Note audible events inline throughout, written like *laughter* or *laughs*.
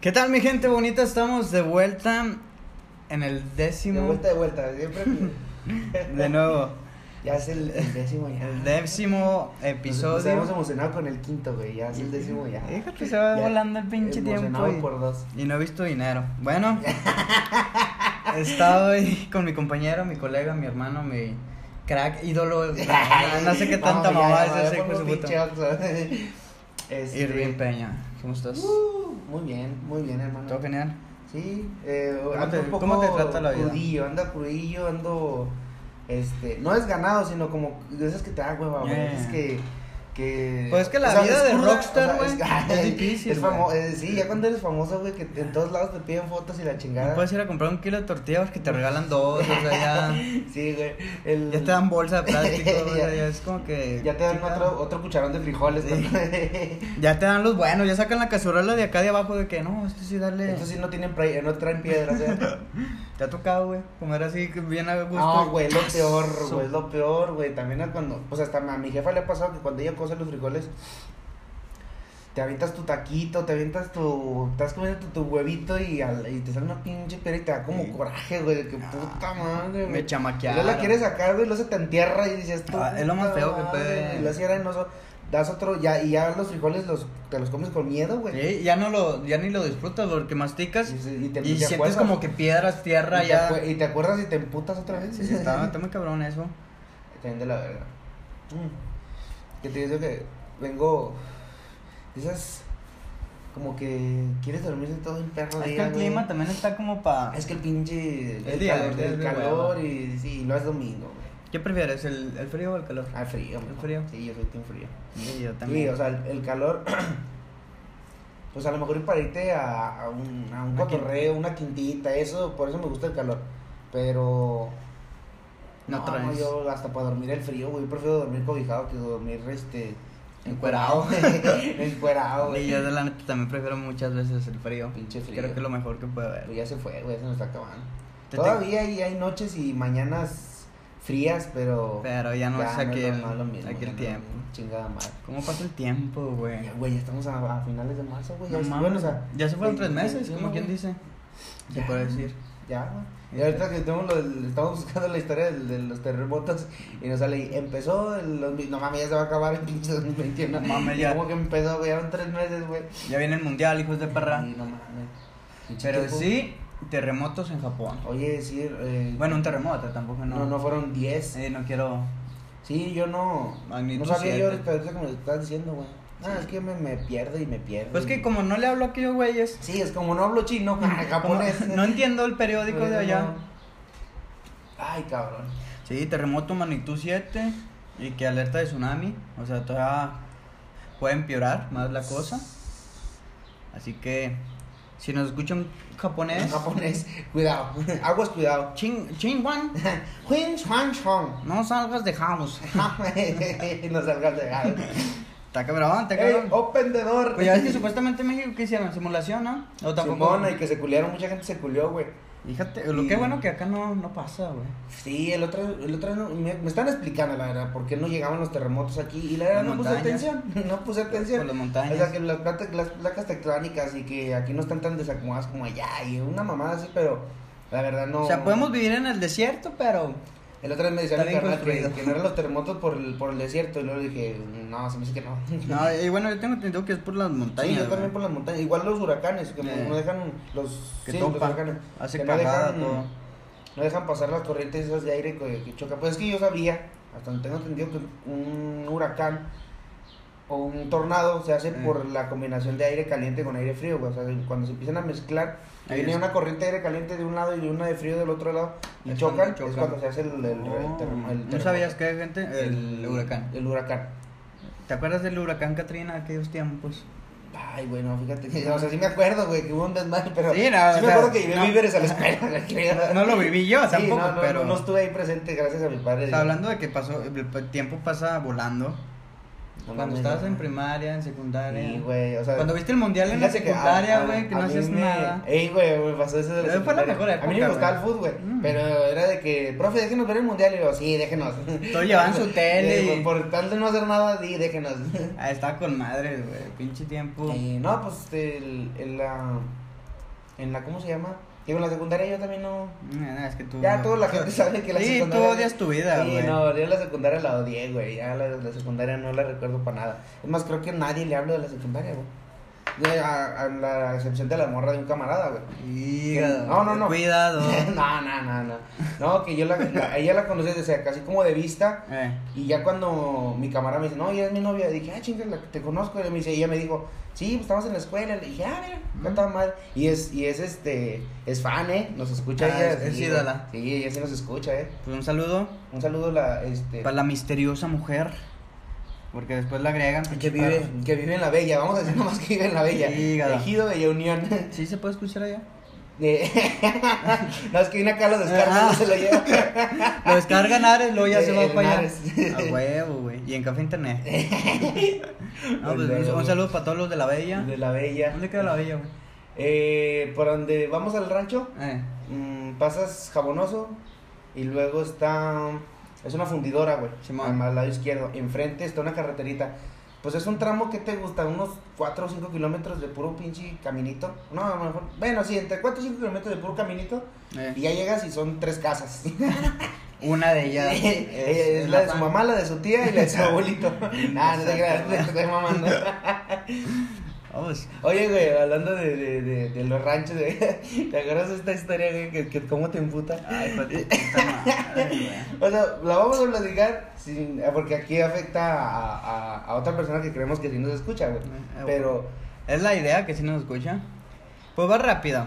¿Qué tal mi gente bonita? Estamos de vuelta en el décimo... De vuelta, de vuelta. Siempre. *laughs* De nuevo. Ya es el, el décimo ya. El décimo Nos episodio. hemos emocionado con el quinto, güey. Ya es el décimo ya. Fíjate, se va Ya. volando el pinche tiempo. Emocionado Y, por dos. y no he visto dinero. Bueno, *laughs* *laughs* he estado ahí con mi compañero, mi colega, mi hermano, mi crack, ídolo. *laughs* No, no sé qué tanta mamá es ese de su puta. *laughs* Este, Irving Peña, ¿cómo estás? uh, muy bien, muy bien, hermano. ¿Todo genial? Sí, eh, ¿Cómo te- un poco cómo te trata la vida? crudillo, anda crudillo, ando, este, no es ganado, sino como de esas que te da hueva, güey, Yeah. es que, que... Pues es que la o sea, vida de rockstar, o sea, güey, es, es difícil, es güey. famo- eh, sí, ya cuando eres famoso, güey, que en todos lados te piden fotos y la No chingada. puedes ir a comprar un kilo de tortillas que te regalan dos, o sea, ya, *laughs* Sí, güey, el- ya te dan bolsa de plástico, *laughs* o sea, Ya. ya es como que... Ya te dan ¿qué otro, otro cucharón de frijoles. Sí. ¿no? *laughs* Ya te dan los buenos, ya sacan la cazuela de acá de abajo de que no, esto sí dale... Estos sí no tienen pre- no traen piedras, ¿eh? Te ha tocado, güey, comer así que bien a gusto. No, güey, lo peor, güey, es lo peor, güey. También es cuando, pues hasta a mi jefa le ha pasado que cuando ella cose los frijoles, te avientas tu taquito, te avientas tu, estás comiendo tu, tu huevito y, al- y te sale una pinche piedra y te da como Sí. coraje, güey, que puta madre, Me güey. chamaquearon. Y luego la quieres sacar, güey, luego se te entierra y dices, tu Ah, es lo más feo que puede- Y luego así arenoso, das otro, ya, y ya los frijoles los, te los comes con miedo, güey. Sí, ya no lo, ya ni lo disfrutas, porque masticas Y, y te, y te sientes acuerdas. como que piedras, tierra, y, ya. te, y te acuerdas y te emputas otra vez. Sí, sí, está, está muy cabrón eso. También de la verga. Mm. Que te digo que vengo. Esas. Como que quieres dormirse todo en perro Es que día, el güey. clima también está como para... Es que el pinche. El, El día, calor, el el calor y sí, lo es domingo, güey. ¿Qué prefieres, el, el frío o el calor? Ah, frío, ¿El frío? Sí, yo soy team frío. Sí, yo Sí, también. o sea, el, el calor. *clears throat* Pues a lo mejor ir para irte a, a un, a un Una cotorreo, una quintita, eso, por eso me gusta el calor. Pero. No No, traes. no, yo hasta para dormir el frío, güey, prefiero dormir cobijado que dormir, este, Encuerado. *laughs* *laughs* encuerado, Y güey. yo de la neta también prefiero muchas veces el frío. Pinche frío. Creo que es lo mejor que puede haber. ya se fue, güey, se nos está acabando. Te- Todavía hay, hay noches y mañanas frías, pero... Pero ya no es lo- aquel, no es lo mismo, aquel ya no es tiempo. mismo, Chingada madre. ¿Cómo pasa el tiempo, güey? Ya, güey, ya estamos a, a finales de marzo, güey. No ya, es- mames, bueno, o sea, ya se fueron tres meses, 21, como quien dice. Se Ya, puede decir. Ya, güey. Y ahorita que tenemos lo del- estamos buscando la historia del- de los terremotos y nos sale empezó el, los- no mames, ya se va a acabar el pinche 2021. No mames, ya. Como que empezó, güey, eran tres meses, güey. Ya viene el mundial, hijos de perra. Y no mames. Pinche Pero tiempo. sí, terremotos en Japón. Oye, sí, eh, Bueno, un terremoto tampoco, no. no, no fueron 10. Eh, no quiero. Sí, yo no. Magnitud no sabía yo siete. ahorita ahorita como lo estás diciendo, güey. Ah, es que yo me, me pierdo y me pierdo. Pues y- que como no le hablo a aquellos güeyes. Sí, es como no hablo chino, como *laughs* japonés. *laughs* no entiendo el periódico de allá. no. Ay, cabrón. Sí, terremoto magnitud 7 y que alerta de tsunami. O sea, todavía puede empeorar más la cosa. Así que si nos escuchan japonés, En japonés, cuidado. *laughs* Aguas, cuidado. ching, ching Huin Chuan Chong. no salgas de house. no salgas de gas. Está cabrón, está ¡Ey, cabrón. oh, pendedor! Pues ya es que supuestamente en México que hicieron simulación, ¿no? O tampoco. Simona, y que se culiaron, mucha gente se culió, güey. Fíjate, lo que bueno que acá no, no pasa, güey. Sí, el otro, el otro no- me, me están explicando la verdad por qué no llegaban los terremotos aquí y la verdad Las no puse montañas. atención, *laughs* no puse atención. Por las montañas. O sea que las, las placas tectónicas y que aquí no están tan desacomodadas como allá y una mamada así, pero la verdad no. O sea, podemos vivir en el desierto, pero El otro día me decía mi carnal que, que no eran los terremotos por el, por el desierto y luego dije, no, se me dice que no. *laughs* No, y bueno, yo tengo entendido que es por las montañas. sí, yo también por las montañas. Igual los huracanes, que Eh. no dejan los, Que sí, los huracanes, hace que no cagada dejan, todo. no dejan pasar las corrientes esas de aire que, que chocan. Pues es que yo sabía, hasta donde tengo entendido, que un huracán o un tornado se hace por la combinación de aire caliente con aire frío. güey. O sea, cuando se empiezan a mezclar, Ahí viene es. una corriente de aire caliente de un lado y una de frío del otro lado y Es chocan, es cuando se hace el, el, Oh, el ¿No sabías qué, gente? El, huracán. El huracán. ¿Te acuerdas del huracán Katrina de aquellos tiempos? Ay, bueno, fíjate que, o sea, sí me acuerdo, güey, que hubo un desmadre, pero Sí, no, o me sea, acuerdo que llevé no. víveres a la escuela, güey. *laughs* No lo viví yo Sí, tampoco, no, no, pero. no, no estuve ahí presente gracias a mi padre. Está hablando de que pasó, el tiempo pasa volando. Cuando estabas en primaria, en secundaria. Sí, güey, o sea. Cuando viste el mundial en la fíjate que a- secundaria, a- güey, que no hacías me- nada. Ey, güey, me pasó eso de la Fue la mejor A mí me gustaba el fútbol, güey. Mm. Pero era de que, profe, déjenos ver el mundial. Y yo, sí, déjenos. *laughs* Todos llevaban su *laughs* tele Eh, y- Por, tal de no hacer nada, sí, déjenos. *laughs* Ah, estaba con madre, güey. Pinche tiempo. Y no, pues el- en la. En la, ¿cómo se llama? Digo, en la secundaria yo también no. No, no, es que tú. Ya toda la gente sabe que la Sí, secundaria. tú odias tu vida, Sí, güey. no, yo la secundaria la odié, güey. Ya la, la secundaria no la recuerdo para nada. Es más, creo que nadie le hablo de la secundaria, güey. De- A, a la excepción de la morra de un camarada, güey. No, no, no. Cuidado. *laughs* no, no, no, no. No, que yo la, la- ella la conocí desde casi como de vista. Eh. Y ya cuando mi camarada me dice, no, ella es mi novia, dije, ah, chinga, te conozco. Y me dice, ella me dijo, sí, pues estamos en la escuela. Le dije, ah, mira, Mm. cantaba mal. Y es, y es este, es fan, ¿eh? Nos escucha Ah, ella. es- sí, ídola. Sí, ella sí nos escucha, ¿eh? Pues un saludo Un saludo la, este. para la misteriosa mujer. Porque después la agregan. Que vive, que vive en la Bella, vamos a decir nomás que vive en la Bella. Hígado. Ejido Bella Unión. *laughs* ¿Sí se puede escuchar allá? *laughs* No, es que viene acá, lo descarga, Ah. no *laughs* se lo lleva. Lo descargan Ares, luego ya se va para allá. A huevo, güey. Y en café internet. No, pues, un, saludo para todos los de la Bella. De la Bella. ¿Dónde queda la Bella, güey? Eh, por donde vamos al rancho, Eh. mm, pasas jabonoso y luego está. Es una fundidora, güey. Simón. Al lado izquierdo. Enfrente está una carreterita. Pues es un tramo que te gusta, unos 4 o 5 kilómetros de puro pinche caminito. No, a lo mejor. Bueno, sí, entre 4 o 5 kilómetros de puro caminito. eh. Y ya llegas y son tres casas. *laughs* Una de ellas. *laughs* es, la de su mamá, la de su tía y la de su *laughs* abuelito. Nah, no te creas, te estoy mamando. Vamos. Oye, güey, hablando de, de, de, de los ranchos, güey, *laughs* ¿te acuerdas de esta historia, güey, que, que cómo te emputa? Ay, güey. *laughs* O sea, la vamos a platicar sin, porque aquí afecta a, a, a otra persona que creemos que sí nos escucha, güey. Eh, Pero, Es la idea que sí nos escucha. Pues va rápido.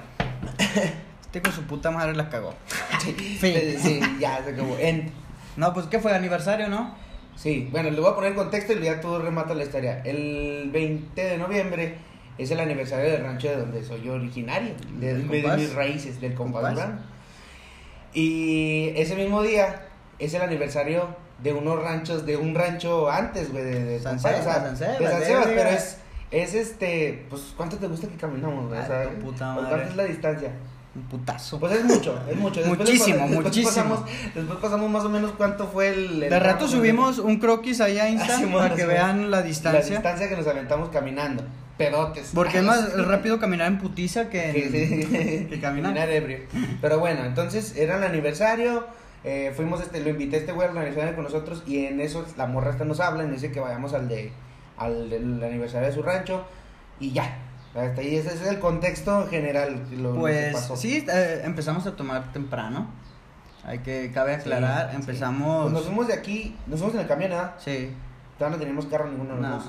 Este con su puta madre la cagó. *laughs* sí, sí, ya se acabó. En, No, pues que fue aniversario, ¿no? Sí, bueno, le voy a poner contexto y ya tú remata la historia. El 20 de noviembre es el aniversario del rancho de donde soy yo originario, de, mis raíces, del ¿Compás? Y ese mismo día es el aniversario de unos ranchos, de un rancho antes, güey, de, de San compás, o sea, Sebas, San Sebas, de San Sebas, pero es, es este, pues, ¿cuánto te gusta que caminamos, güey? O sea, tu puta ¿o madre. ¿Cuánto es la distancia? Un putazo. Pues es mucho, es mucho. Después Muchísimo, después muchísimo. Pasamos, después pasamos más o menos cuánto fue el... el De rato subimos un croquis ahí a Insta Ah, para que vean la La distancia. distancia que nos aventamos caminando. Pedotes. Porque es más rápido caminar en putiza que, en- *laughs* que caminar. ebrio. Pero bueno, entonces era el aniversario. eh, fuimos, este, lo invité a este güey al aniversario con nosotros. Y en eso la morra esta nos habla y nos dice que vayamos al de al del aniversario de su rancho. Y ya. Hasta ahí ese, es el contexto general. Lo, lo que Pues pasó. sí, eh, empezamos a tomar temprano. Hay que, cabe aclarar, Sí, empezamos... Pues nos fuimos de aquí, nos fuimos en el camión, ¿verdad? Sí, Todavía no teníamos carro ninguno de no. dos.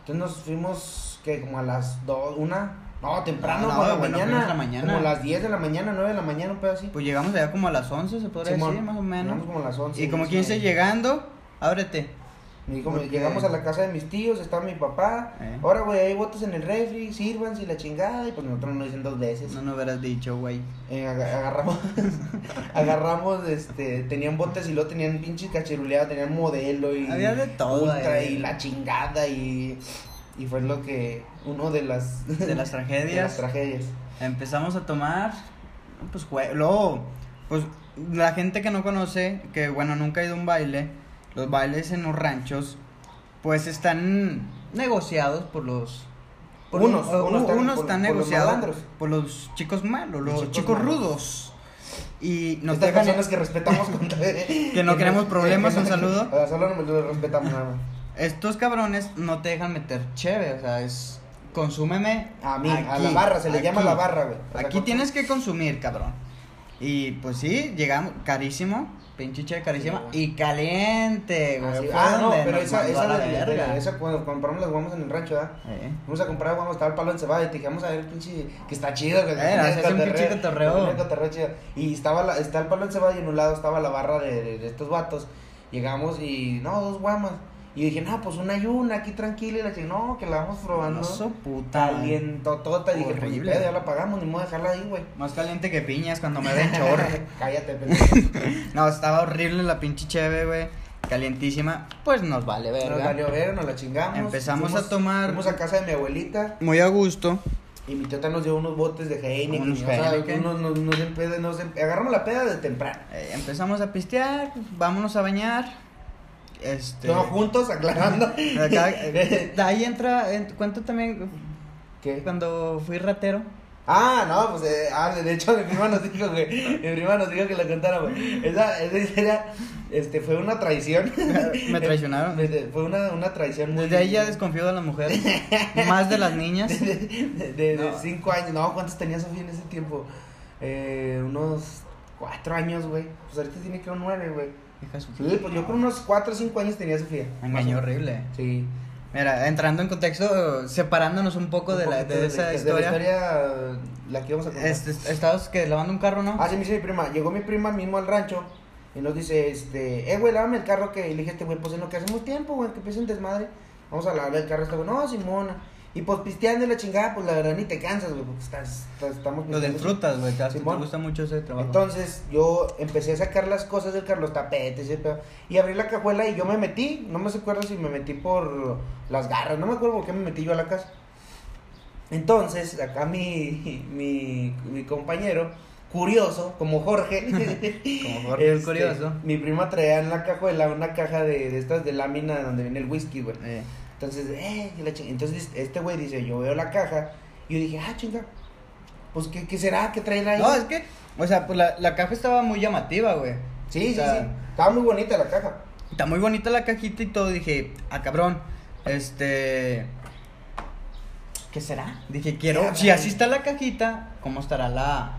Entonces nos fuimos, que como a las 2, una. No, temprano, No, a la bueno, mañana. la mañana. Como a las 10 de la mañana, 9 de la mañana, un pedo así. Pues llegamos allá como a las 11, se podría Simón, decir, más o menos. llegamos como a las 11. Y como once quien y se media. llegando, ábrete. Me dijo, Porque- llegamos a la casa de mis tíos, estaba mi papá. Eh. Ahora, güey, hay botes en el refri, sírvanse y la chingada. Y pues nosotros nos dicen dos veces. No nos hubieras dicho, güey. Eh, aga- agarramos, *laughs* agarramos, este, tenían botes y luego tenían pinche cachiruleado, tenían modelo y Había de todo ultra ahí. y la chingada y, y fue lo que, uno de las, *laughs* De las *laughs* de las tragedias. tragedias. Empezamos a tomar, pues, jue- luego, pues, la gente que no conoce, que, bueno, nunca ha ido a un baile, los bailes en los ranchos, pues, están negociados por los... por Unos, un- unos están unos por- están por los negociados malandros. por los chicos malos, los, chicos chicos, malos. rudos. Y nos Estas dejan... que respetamos *laughs* con- que no queremos problemas, un saludo. Solo nos los respetamos nada. Estos cabrones no te dejan meter cheve, o sea, es... Consúmeme A mí, a aquí, la barra, se le llama aquí. la barra, güey. Aquí tienes que consumir, cabrón. Y pues sí, llegamos carísimo, pinche carísima Sí, güey. y caliente, güey. Fue Ah, no, pero esa, esa, a la de- de- verga. esa cuando compramos las guamas en el rancho, ¿verdad? Eh. Fuimos a comprar guamas, estaba el palo encebado y te dijimos a ver el pinche, que está chido, que Eh, se hace un pinche cotorreo. Y estaba la, está el palo encebado y en un lado estaba la barra de, de- de estos vatos. Llegamos y, no, dos guamas. Y dije, no, pues una y una, aquí tranquila. Y le dije, no, que la vamos probando. Su puta. Calientotota. Y dije, pues pedo, ya la pagamos, ni modo de dejarla ahí, güey. Más caliente que piñas cuando me ven chorro. *laughs* Cállate, pendejo. *laughs* no, estaba horrible la pinche cheve, güey. calientísima, pues nos vale verga. Nos valió ver, nos la chingamos. Empezamos Fuimos- a tomar- Fuimos a casa de mi abuelita Muy a gusto. y mi teta nos dio unos botes de Heineken. Unos Heineken. nos, nos, nos agarramos la peda de temprano. Eh, empezamos a pistear, vámonos a bañar. Este. Todos juntos, aclarando. *laughs* acá, *laughs* eh, de ahí entra, en- cuento también ¿Qué? cuando fui ratero. Ah, no, pues, eh, ah, de hecho mi prima nos dijo que, mi prima nos dijo que la contáramos. Esa, esa historia, este, fue una traición. *laughs* Me traicionaron. Fue una, una traición muy... Desde ahí ya desconfío de las mujeres, más de las niñas. De, de- de- de No. cinco años, no, ¿cuántos tenía Sofía en ese tiempo? Eh, unos cuatro años, güey. Pues ahorita tiene que un nueve, güey. Hija de su- Sí, pues yo creo unos cuatro o cinco años tenía Sofía. Me engañó horrible. Sí. Mira, entrando en contexto, separándonos un poco de, Un la, poquito de esa de historia. la historia, la que íbamos a contar. Este, estabas que lavando un carro, ¿no? Ah, sí, me dice mi prima. Llegó mi prima mismo al rancho y nos dice, este, eh, güey, lávame el carro que. Le dije, este, güey, pues en lo que hacemos tiempo, güey, que empiece un desmadre. Vamos a lavar el carro, este, güey, no, Simona. Y pues pisteando y la chingada, pues la verdad ni te cansas, güey, porque estás, estás- estamos Lo disfrutas, güey, te, gusta mucho ese trabajo. Entonces yo empecé a sacar las cosas del carro, los tapetes y, ese pedo, y abrí la cajuela y yo me metí, no me acuerdo si me metí por las garras, no me acuerdo por qué me metí yo a la casa. Entonces, acá mi, mi, mi compañero, curioso, como Jorge, *laughs* Como Jorge este, curioso. mi prima traía en la cajuela una caja de, de estas de lámina donde viene el whisky, güey. Eh, Entonces, eh, la entonces este güey dice, yo veo la caja, y yo dije, ah, chinga, pues, ¿qué, qué será? ¿Qué traerá ahí? No, es que, o sea, pues la, la caja estaba muy llamativa, güey. Sí, O sí, sea, sí. Estaba muy bonita la caja. Está muy bonita la cajita y todo. Dije, ah, cabrón, este. ¿Qué será? Dije, quiero. Si así está la cajita, ¿cómo estará la,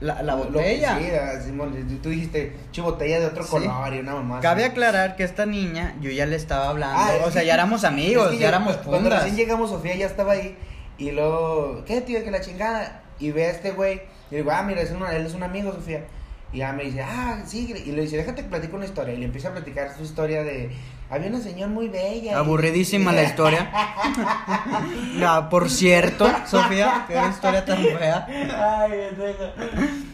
la, la Lo botella? sí, ah, Simón, tú dijiste, che, botella de otro Sí. color y una mamá. Cabe aclarar que esta niña, yo ya le estaba hablando. Ah, o sea, ya éramos amigos, ya yo, éramos cu- Cuando recién llegamos, Sofía ya estaba ahí. Y luego, ¿qué, tío? Que la chingada. Y ve a este güey. Y digo, ah, mira, es una- él es un amigo, Sofía. Y ya me dice, ah, sí. Y le dice, déjate que platico una historia. Y le empieza a platicar su historia de. Había una señora muy bella. y- Aburridísima la historia. *laughs* La, por cierto, Sofía, qué historia tan fea. Ay.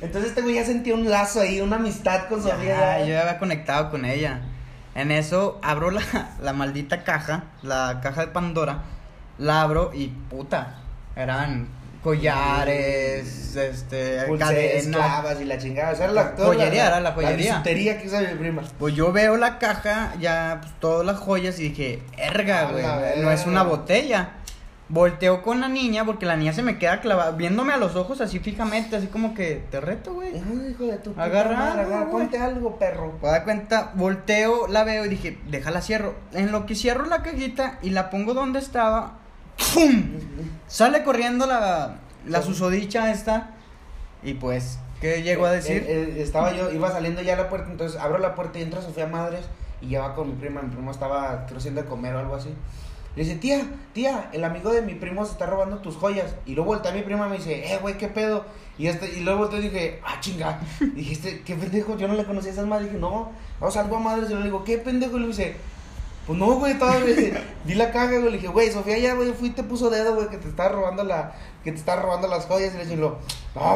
Entonces este güey ya sentía un lazo ahí, una amistad con Sofía. Yo ya había conectado con ella. En eso abro la, la maldita caja, la caja de Pandora. La abro y puta, eran collares, este, Pulseras, cadenas. clavas y la chingada. O sea, era la, Joyería, era la joyería. La bisutería que usa mi prima. Pues yo veo la caja, ya pues, todas las joyas y dije, erga, güey, no es una botella. Volteo con la niña porque la niña se me queda clavada, viéndome a los ojos así fijamente, así como que te reto, güey. Hijo de tu Agarra madre, agarra, ponte algo, perro. Para dar cuenta, volteo, la veo y dije, déjala cierro. En lo que cierro la cajita y la pongo donde estaba, ¡pum! Sale corriendo la, la Sí. susodicha esta. Y pues, ¿qué llegó a decir? Eh, eh, estaba yo, iba saliendo ya a la puerta, entonces abro la puerta y entra Sofía Madres y ya va con mi prima. Mi primo estaba, creo, haciendo de comer o algo así. Le dice, tía, tía, el amigo de mi primo se está robando tus joyas. Y luego voltea mi prima y me dice, eh, güey, ¿qué pedo? Y, este, y luego volteé y dije, ah, chinga. *laughs* Dijiste, ¿qué pendejo? Yo no le conocía a esas madres. Dije, no, vamos algo a madres. Y le digo, ¿qué pendejo? Y le dice, pues no, güey, todavía. *laughs* Vi la caja, güey. Le dije, güey, Sofía ya, güey, fui y te puso dedo, güey, que te está robando la, que te está robando las joyas. Y le dije, no,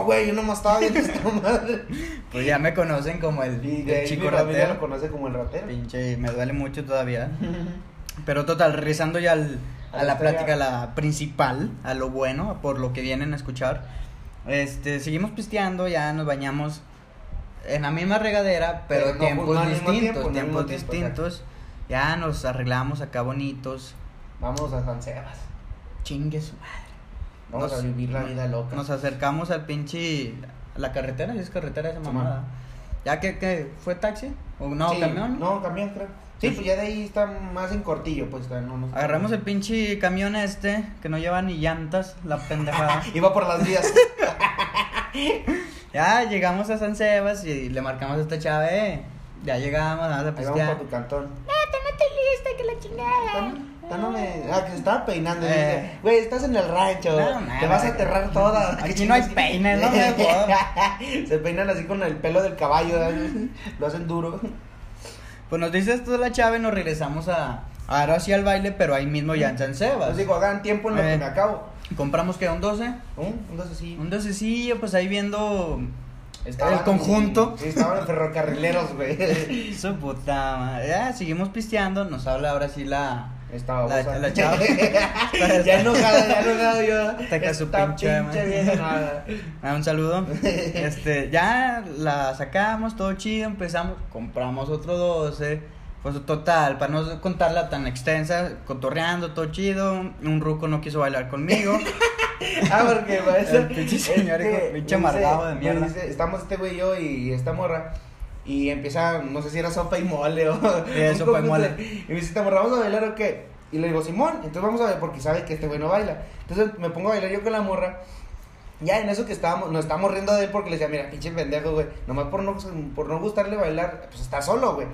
güey, yo nomás estaba viendo esta *laughs* madre. Pues ya me conocen como el, chico ratero. lo conoce como el ratero. Pinche, me duele mucho todavía. *laughs* Pero total, regresando ya al- A a la plática, la principal, a lo bueno, por lo que vienen a escuchar. Este, seguimos pisteando, ya nos bañamos en la misma regadera, pero, Pero no, tiempos no distintos, tiempo, no al tiempos tiempo, distintos. Ya nos arreglamos acá bonitos. Vamos a San Sebas. Chingue su madre. Vamos Nos- a vivir la vida loca. Nos acercamos al pinche a la carretera, si es carretera esa mamada. ¿Ya que, que fue taxi? ¿O no, Sí, camión? No, camión, creo. Sí, Sí. pues ya de ahí está más en cortillo, pues. No, no Agarramos el pinche camión este, que no lleva ni llantas, la pendejada. *laughs* Iba por las vías. *laughs* ya llegamos a San Sebas y le marcamos a esta chave. Ya llegamos, vamos a Ahí vamos para tu cantón. no estoy lista, que la chingada. Está- no me- Ah, que se estaba peinando. Eh. dice, Güey, estás en el rancho. No, te mames, vas a aterrar toda. aquí ¿Qué no hay peines, no me. *laughs* Se peinan así con el pelo del caballo. ¿verdad? Lo hacen duro. Pues nos dice esto de la chave y nos regresamos a. Ahora sí al baile, pero ahí mismo ya en San Sebas. Les digo, hagan tiempo en lo Eh. que me acabo. Compramos que un 12. ¿Un? Un así. Un docecillo, pues ahí viendo Estaban- el conjunto. Sí, estaban ferrocarrileros, güey. *laughs* Su puta madre. Ya, seguimos pisteando. Nos habla ahora sí la. Estaba La- la chava. *laughs* ya enojada, ya enojada yo. Ca su pinche vieja nada. *laughs* Ah, un saludo. Este, ya la sacamos, todo chido, empezamos, compramos otro 12. Pues total, para no contarla tan extensa, cotorreando, todo chido. Un ruco no quiso bailar conmigo. *laughs* Ah, porque para eso. El pinche señor, hijo, pinche amargado de mierda. dice, estamos este güey y yo y esta morra. Y empieza, no sé si era sopa y mole o. Sí, *laughs* sopa y mole. Y me dice, esta morra, ¿vamos a bailar o qué? Y le digo, Simón, entonces vamos a ver, porque sabe que este güey no baila. Entonces me pongo a bailar yo con la morra. Ya en eso que estábamos, nos estábamos riendo de él porque le decía, mira, pinche pendejo, güey. Nomás por no, por no gustarle bailar, pues está solo, güey.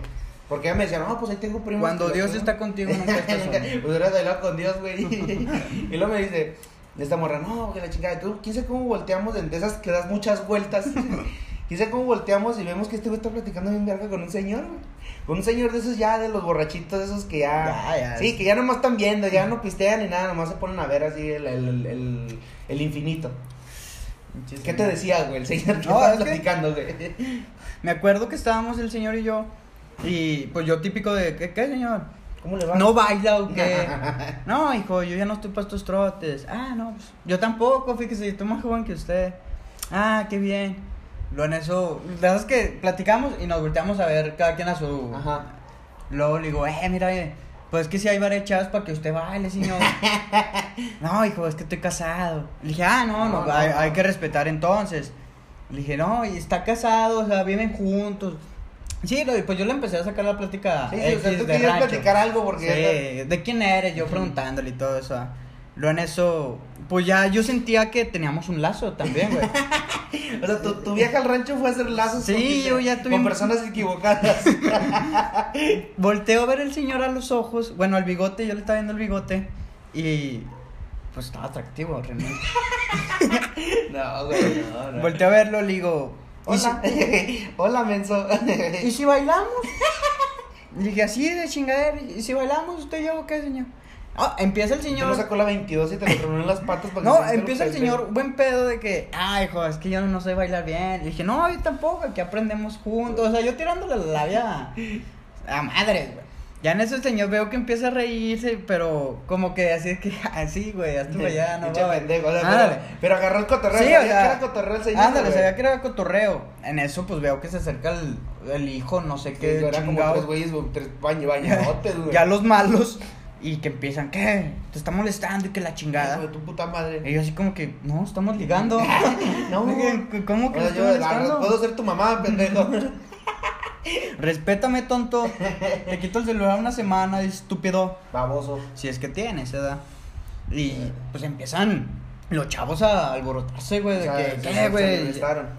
Porque ella me decía, no, pues ahí tengo primos. Cuando Dios pegan". está contigo, nunca estás *laughs* solo. pues hubieras bailado con Dios, güey. *laughs* y luego me dice, esta morra, no, que la chingada, tú, quién sabe cómo volteamos de esas que das muchas vueltas. *laughs* quién sabe cómo volteamos y vemos que este güey está platicando bien verga con un señor, güey. Con un señor de esos ya, de los borrachitos, de esos que ya. Ya, ya. Sí, que ya nomás están viendo, ya no pistean ni nada, nomás se ponen a ver así el, el, el, el infinito. ¿Qué te decía, güey? El señor que No, estaba es que- platicando, güey. Me acuerdo que estábamos el señor y yo. Y pues yo típico de, ¿qué, qué señor? ¿Cómo le va? ¿No baila o qué? *laughs* No, hijo, yo ya no estoy para estos trotes. Ah, no, pues yo tampoco, fíjese, yo estoy más joven que usted. Ah, qué bien. Luego en eso, la verdad es que platicamos y nos volteamos a ver cada quien a su... Ajá. Luego le digo, eh, mira, eh, pues es que si hay varias chavas para que usted baile, señor. *laughs* no, hijo, es que estoy casado. Le dije, ah, no, no, No, no, hay, no. hay que respetar entonces. Le dije, no, y está casado, o sea, viven juntos. Sí, pues yo le empecé a sacar la plática. Sí, sí, o sea, tú de querías rancho. platicar algo porque Sí, ¿de quién eres? Yo preguntándole y todo eso. ah. Luego en eso, pues ya yo sentía que teníamos un lazo también, güey. *laughs* O sea, tu, tu viaje al rancho fue a hacer lazos Sí, con, yo ya tuve con personas equivocadas. *laughs* Volteo a ver el señor a los ojos, bueno, al bigote, yo le estaba viendo el bigote y pues estaba atractivo realmente. *laughs* no, güey, no, no. Volteo a verlo, le digo, ¿y si, Hola. *laughs* Hola, menso. ¿y si bailamos? Le *laughs* dije, así de chingadera, ¿y si bailamos usted y yo qué, señor? Ah, empieza el señor. no sacó la 22 y te lo tronó en las patas para que No, empieza el señor buen pedo de que, ay, hijo, es que yo no sé bailar bien. Le dije, no, yo tampoco, que aprendemos juntos. O sea, yo tirándole la labia a madres, güey. Ya en eso el señor veo que empieza a reírse, pero como que así *laughs* de que, así, güey, hasta allá, no va. pendejo, o sea, Ándale. pero, pero agarró el cotorreo. Sí, sabía o sea, que era cotorreo el señor. Ándale, güey. sabía que era cotorreo. En eso, pues veo que se acerca el, el hijo, no sé Sí, qué. era como chingado. tres güeyes, güey, tres baño, bañotes, güey. *laughs* ya los malos. Y que empiezan, ¿qué? Te está molestando y que la chingada. De tu puta madre. Y yo así como que, no, estamos ligando. *laughs* No. ¿Cómo que O sea, yo, ah, puedo ser tu mamá, pendejo. Respétame, tonto. Te quito el celular una semana, estúpido. Baboso. Si es que tienes, ¿verdad? Y pues empiezan los chavos a alborotarse, güey. O De sea, que, se- ¿qué, se güey?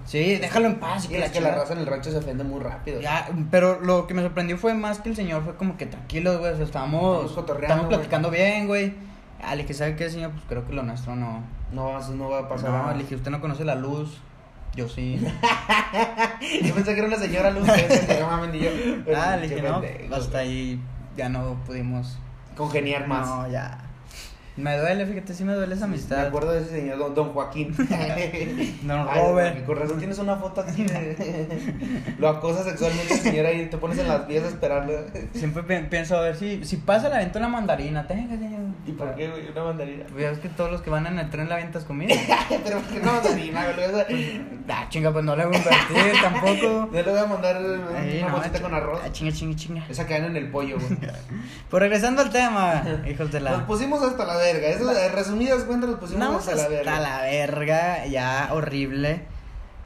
Sí, déjalo en paz. y que la que la raza en el rancho se ofende muy rápido. Ya, pero lo que me sorprendió fue más que el señor fue como que tranquilo, güey. O sea, estábamos, Estamos platicando bien, güey. Ah, le dije, ¿sabe qué, señor? Pues creo que lo nuestro no. No, va- no va a pasar No, nada. le dije, usted no conoce la luz. Yo sí. *laughs* Yo pensé que era una señora luz. mames, yo. Ah, le dije, no. pendejo, Hasta ahí ya no pudimos. Congeniar más. No, ya. Me duele, fíjate, sí me duele esa Me amistad. acuerdo de ese señor, don, don Joaquín. *laughs* Don Ay, Robert. Con razón tienes una foto así de... *laughs* Lo acosa sexualmente el señor ahí, te pones en las vías a esperarlo. Siempre pi- pienso a ver si, si pasa la venta una mandarina. Tenga, señor. ¿Y por qué, güey? Una mandarina. Ya ves que todos los que van en el tren la ventas conmigo. *laughs* Pero ¿por qué una mandarina, güey? Sea, ah, chinga, pues no le voy a invertir tampoco. No le voy a mandar Ahí, una no, bolsita con arroz. Ah, chinga, chinga, chinga. Esa que en el pollo, güey. Pues regresando al tema, hijos de Nos la. pusimos hasta la verga. Eso, en resumidas cuentas, nos pusimos No, hasta hasta la verga. la verga, ya horrible.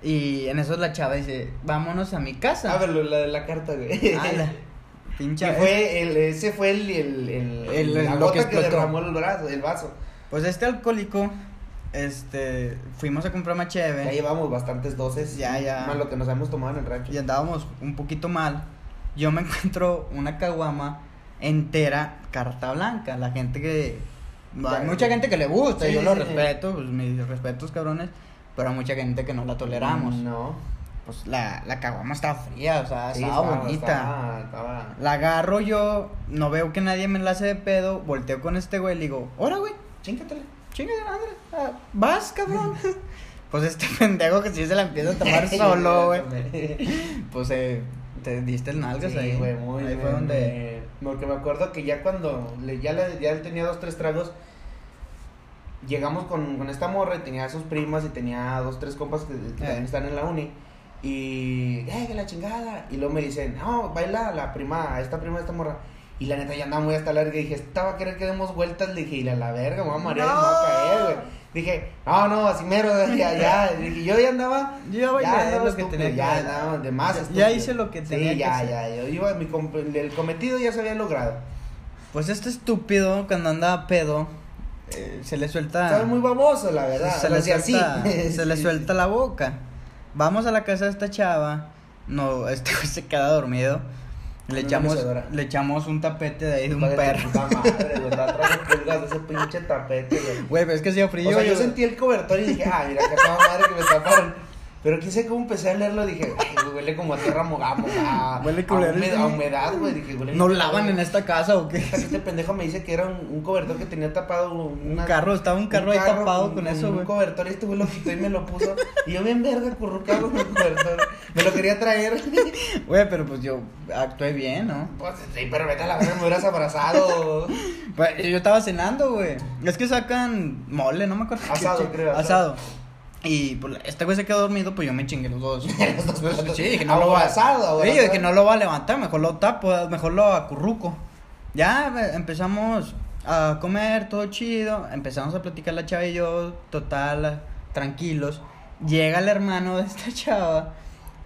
Y en eso la chava dice, vámonos a mi casa. A ver, lo- la de la carta, güey. Ala, *laughs* pinche. Que fue el, ese fue el, el, el, El- la lo gota que que, derramó el brazo, el vaso. Pues este alcohólico, este, fuimos a comprar más Ya cheve llevamos bastantes doces. Ya, ya. Más lo que nos hemos tomado en el rancho. y andábamos un poquito mal. Yo me *laughs* encuentro una caguama entera, carta blanca. La gente que. Hay mucha gente que le gusta, Sí, yo lo sí. respeto, pues mis respetos, cabrones. Pero hay mucha gente que no la toleramos. No. Pues la, la caguama estaba fría, o sea, estaba, bonita. Estaba, estaba- La agarro yo, no veo que nadie me la hace de pedo, volteo con este güey y le digo, ¡Hora, güey! Chingatela. Chinga, ándale, ah, vas, cabrón. *laughs* Pues este *laughs* pendejo que si se la empieza a tomar *laughs* solo, güey. Pues eh, te diste el nalgas Sí, ahí. güey, muy Ahí fue donde. me- Porque me acuerdo que ya cuando le, ya, le, ya él tenía dos, tres tragos, llegamos con, con esta morra y tenía a sus primas y tenía dos, tres compas que, que Eh. también están en la uni. Y, ¡eh, que la chingada! Y luego me dicen, no, baila la prima, esta prima de esta morra. Y la neta ya andaba muy hasta larga y dije, esta va a querer que demos vueltas. Le dije, y la, la verga, me voy a marear y me voy a No. caer, güey. Dije, no, no, así mero, *laughs* ya, ya. Dije, yo ya andaba. Yo ya bailé andaba lo que tenía ya andaba de más. Ya estúpido. hice lo que tenía Sí, que ya, hacer. ya, yo iba, mi com- el cometido ya se había logrado. Pues este estúpido, cuando anda pedo, eh, se le suelta. Estaba muy baboso, la verdad. se, o le suelta, así. *laughs* se le suelta la boca. Vamos a la casa de esta chava. No, este güey se queda dormido. Le echamos, le echamos un tapete de ahí de un de perro. puta madre, güey, pulgas de ese pinche tapete, güey. Güey, pero es que hacía frío. O sea, yo yo- sentí el cobertor y dije, ah, mira, que toda madre que me taparon. Pero quién sabe cómo empecé a leerlo, dije, huele como a tierra mojada, a, Huele a, a humedad, güey. Dije, huele ¿No lavan en esta casa o qué? Este pendejo me dice que era un, un cobertor que tenía tapado Un una- carro, estaba un carro ahí tapado con eso, Un güey. cobertor y este güey lo quitó y me lo puso. Y yo bien verga, currucado con el cobertor. Me lo quería traer. Güey, pero pues yo actué bien, ¿no? Pues sí, pero vete a la verga, me hubieras abrazado. Pues, yo estaba cenando, güey. Es que sacan mole, no me acuerdo. Asado, creo, Asado. Y pues, este güey se quedó dormido, pues yo me chingué los dos. *laughs* Los dos Pues, sí, dije, no lo va Abrazado, Sí, dije, no lo va a levantar, mejor lo tapo, mejor lo acurruco. Ya eh, empezamos a comer, todo chido. Empezamos a platicar la chava y yo, total, tranquilos. Llega el hermano de esta *laughs* chava,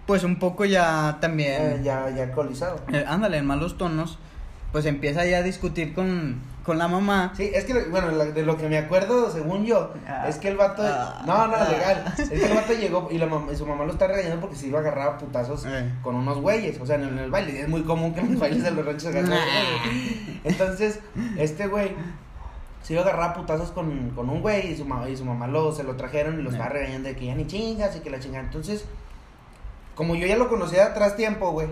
pues un poco ya Eh, también. ya, ya alcoholizado. eh, ándale, en malos tonos. Pues empieza ya a discutir con, con la mamá. Sí, es que, bueno, la- de lo que me acuerdo, según yo, Ah. es que el vato. Ah. no, no, Ah. legal. *laughs* Es que el vato llegó y, la mam- y su mamá lo está regañando porque se iba a agarrar a putazos Eh. con unos güeyes. O sea, en el, en el baile. Es muy común que en los bailes de los ranchos se agarren. Entonces, este güey se iba a agarrar a putazos con, con un güey y su, mamá y su mamá lo, se lo trajeron y lo Eh. estaba regañando de que ya ni chingas y que la chingada. Entonces, como yo ya lo conocía de atrás tiempo, güey.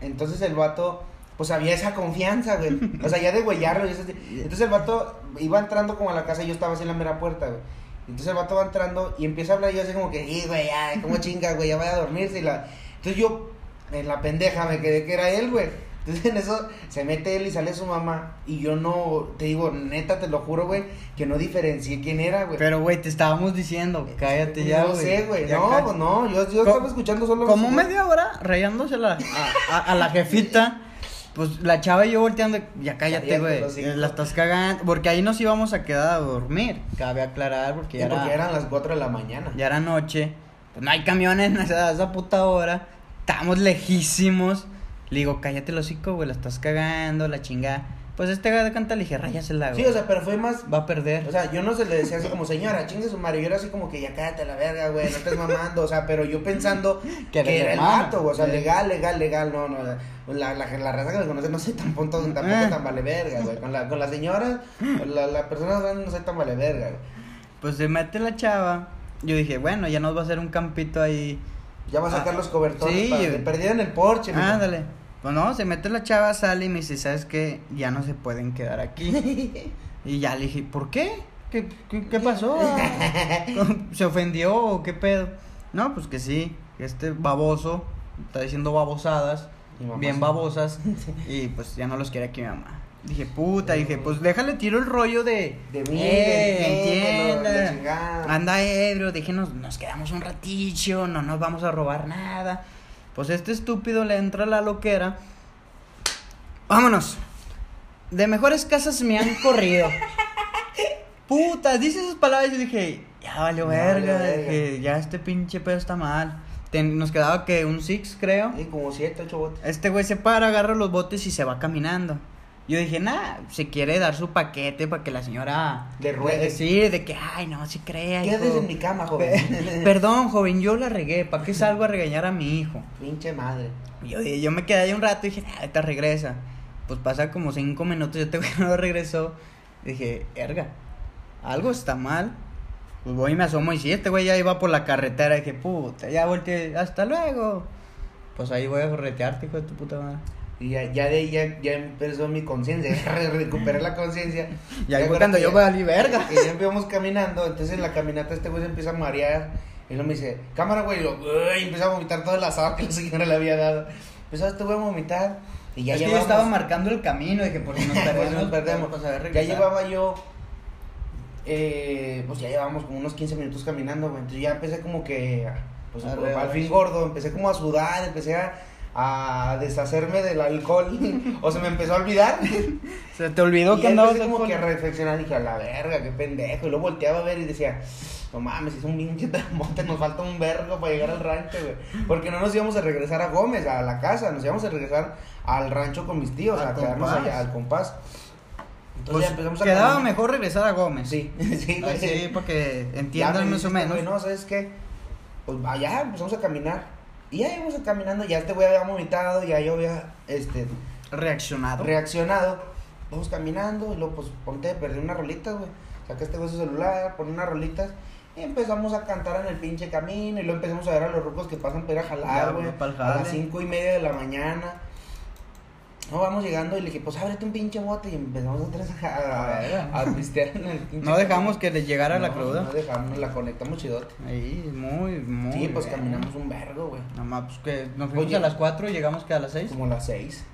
Entonces el vato, pues había esa confianza, güey. O sea, ya de y eso así. Entonces el vato iba entrando como a la casa y yo estaba así en la mera puerta, güey. Entonces el vato va entrando y empieza a hablar y yo así como que, sí, güey, ya, como chinga, güey, ya vaya a dormirse. Y la... Entonces yo, en la pendeja, me quedé que era él, güey. Entonces en eso se mete él y sale su mamá. Y yo no, te digo, neta, te lo juro, güey, que no diferencié quién era, güey. Pero, güey, te estábamos diciendo, cállate ya, No güey. sé, güey. No, cállate. no, yo, yo estaba escuchando solo. Como media hora rayándosela a, a, a la jefita. *laughs* Pues la chava y yo volteando, ya cállate, güey. La estás cagando. Porque ahí nos íbamos a quedar a dormir. Cabe aclarar, porque Sí, ya, porque era, eran las 4 de la mañana. ya era noche. Pues no hay camiones a esa, a esa puta hora. Estábamos lejísimos. Le digo, cállate los hocico, güey, la estás cagando, la chingada. Pues este de canta le dije, ráyasela, güey. Sí, o sea, pero fue más. Va a perder. O sea, yo no se le decía así como, señora, chingue su madre. Yo era así como que ya cállate la verga, güey, no estés mamando. O sea, pero yo pensando *laughs* Que que, era el güey. O sea, legal, legal, legal. No, no. La, la, la raza que me conoce no soy tan punto, tampoco Eh. tan vale verga, güey. Con la, con la señora, con la, la persona no soy tan vale verga, güey. Pues se mete la chava. Yo dije, bueno, ya nos va a hacer un campito ahí. Ya va a sacar Ah, los cobertores. sí, para, perdieron el porche. Ándale. Pues no, se mete la chava, sale y me dice, ¿sabes qué? Ya no se pueden quedar aquí. *laughs* y ya le dije, ¿por qué? ¿Qué, qué, qué pasó? *laughs* ¿Se ofendió o qué pedo? No, pues que sí, que este baboso está diciendo babosadas, bien babosas, *laughs* y pues ya no los quiere aquí mi mamá. Dije, puta, dije, pues déjale tiro el rollo de... De mí, eh, entienda. chingada. Anda ebrio, déjenos, nos quedamos un ratillo, no nos vamos a robar nada. Pues este estúpido le entra la loquera. Vámonos. De mejores casas me han corrido. *laughs* Puta, dice esas palabras y yo dije, ya valió verga, dije, ya este pinche pedo está mal. Ten- nos quedaba que un six, creo. Sí, como 7, 8 botes. Este güey se para, agarra los botes y se va caminando. Yo dije, nah, se quiere dar su paquete para que la señora... Le ruegue. Sí, de que, ay, no, si crea, Quédate hijo". en mi cama, joven. Perdón, joven, yo la regué. ¿Para qué salgo a regañar a mi hijo? Pinche madre. Yo, yo me quedé ahí un rato y dije, ah, te regresa. Pues pasa como cinco minutos, yo te güey no regresó. Dije, erga, algo está mal. Pues voy y me asomo y sí, este güey ya iba por la carretera. dije, puta, ya volteé, hasta luego. Pues ahí voy a corretearte, hijo de tu puta madre. Y ya, ya de ahí ya, ya empezó mi conciencia, *laughs* re- recuperé la conciencia. *laughs* Y ahí fue cuando yo valí verga. Que ya íbamos caminando, entonces en la caminata este güey se empieza a marear. Y luego me dice, cámara, güey. Y luego, uy, empezó a vomitar todo el asado que la señora le había dado. Empezó este güey a vomitar. Y ya es que yo llevamos- estaba marcando el camino, dije, por si nos *laughs* Pues perdemos, nos perdemos. pues, a ver, ya llevaba yo. Eh, pues ya llevábamos como unos 15 minutos caminando, güey. Entonces ya empecé como que. Pues al fin gordo, empecé como a sudar, empecé a, a deshacerme del alcohol. *laughs* o se me empezó a olvidar. Se te olvidó y que andabas como que a alcohol. reflexionar. Dije, a la verga, qué pendejo. Y luego volteaba a ver y decía. No mames, es un pinche terremoto, nos falta un vergo para llegar al rancho, güey. Porque no nos íbamos a regresar a Gómez, a la casa, nos íbamos a regresar al rancho con mis tíos, Al a quedarnos compás. allá, al compás. Entonces Pues ya empezamos a quedaba caminar. mejor regresar a Gómez. Sí, *laughs* sí, Ah, güey. sí, porque entiendan más o menos. güey, no, ¿sabes qué? Pues allá empezamos a caminar. Y ya íbamos caminando, ya este güey había vomitado, ya yo había este, Reaccionado. reaccionado. Vamos caminando y luego pues ponte, perdí unas rolitas, güey. Saca este güey su celular, pone unas rolitas. Y empezamos a cantar en el pinche camino. Y luego empezamos a ver a los rucos que pasan para ir a jalar, güey. A las cinco y media de la mañana. No, vamos llegando y le dije, pues ábrete un pinche bote. Y empezamos a, a, a, a pistear en el pinche no dejamos que les llegara la No, cruda. No dejamos, la conectamos chidote. Ahí, muy, muy. sí, pues bien. caminamos un vergo, güey. Nada más, pues que nos fuimos Oye. a las 4 y llegamos que a las 6. Como a las seis.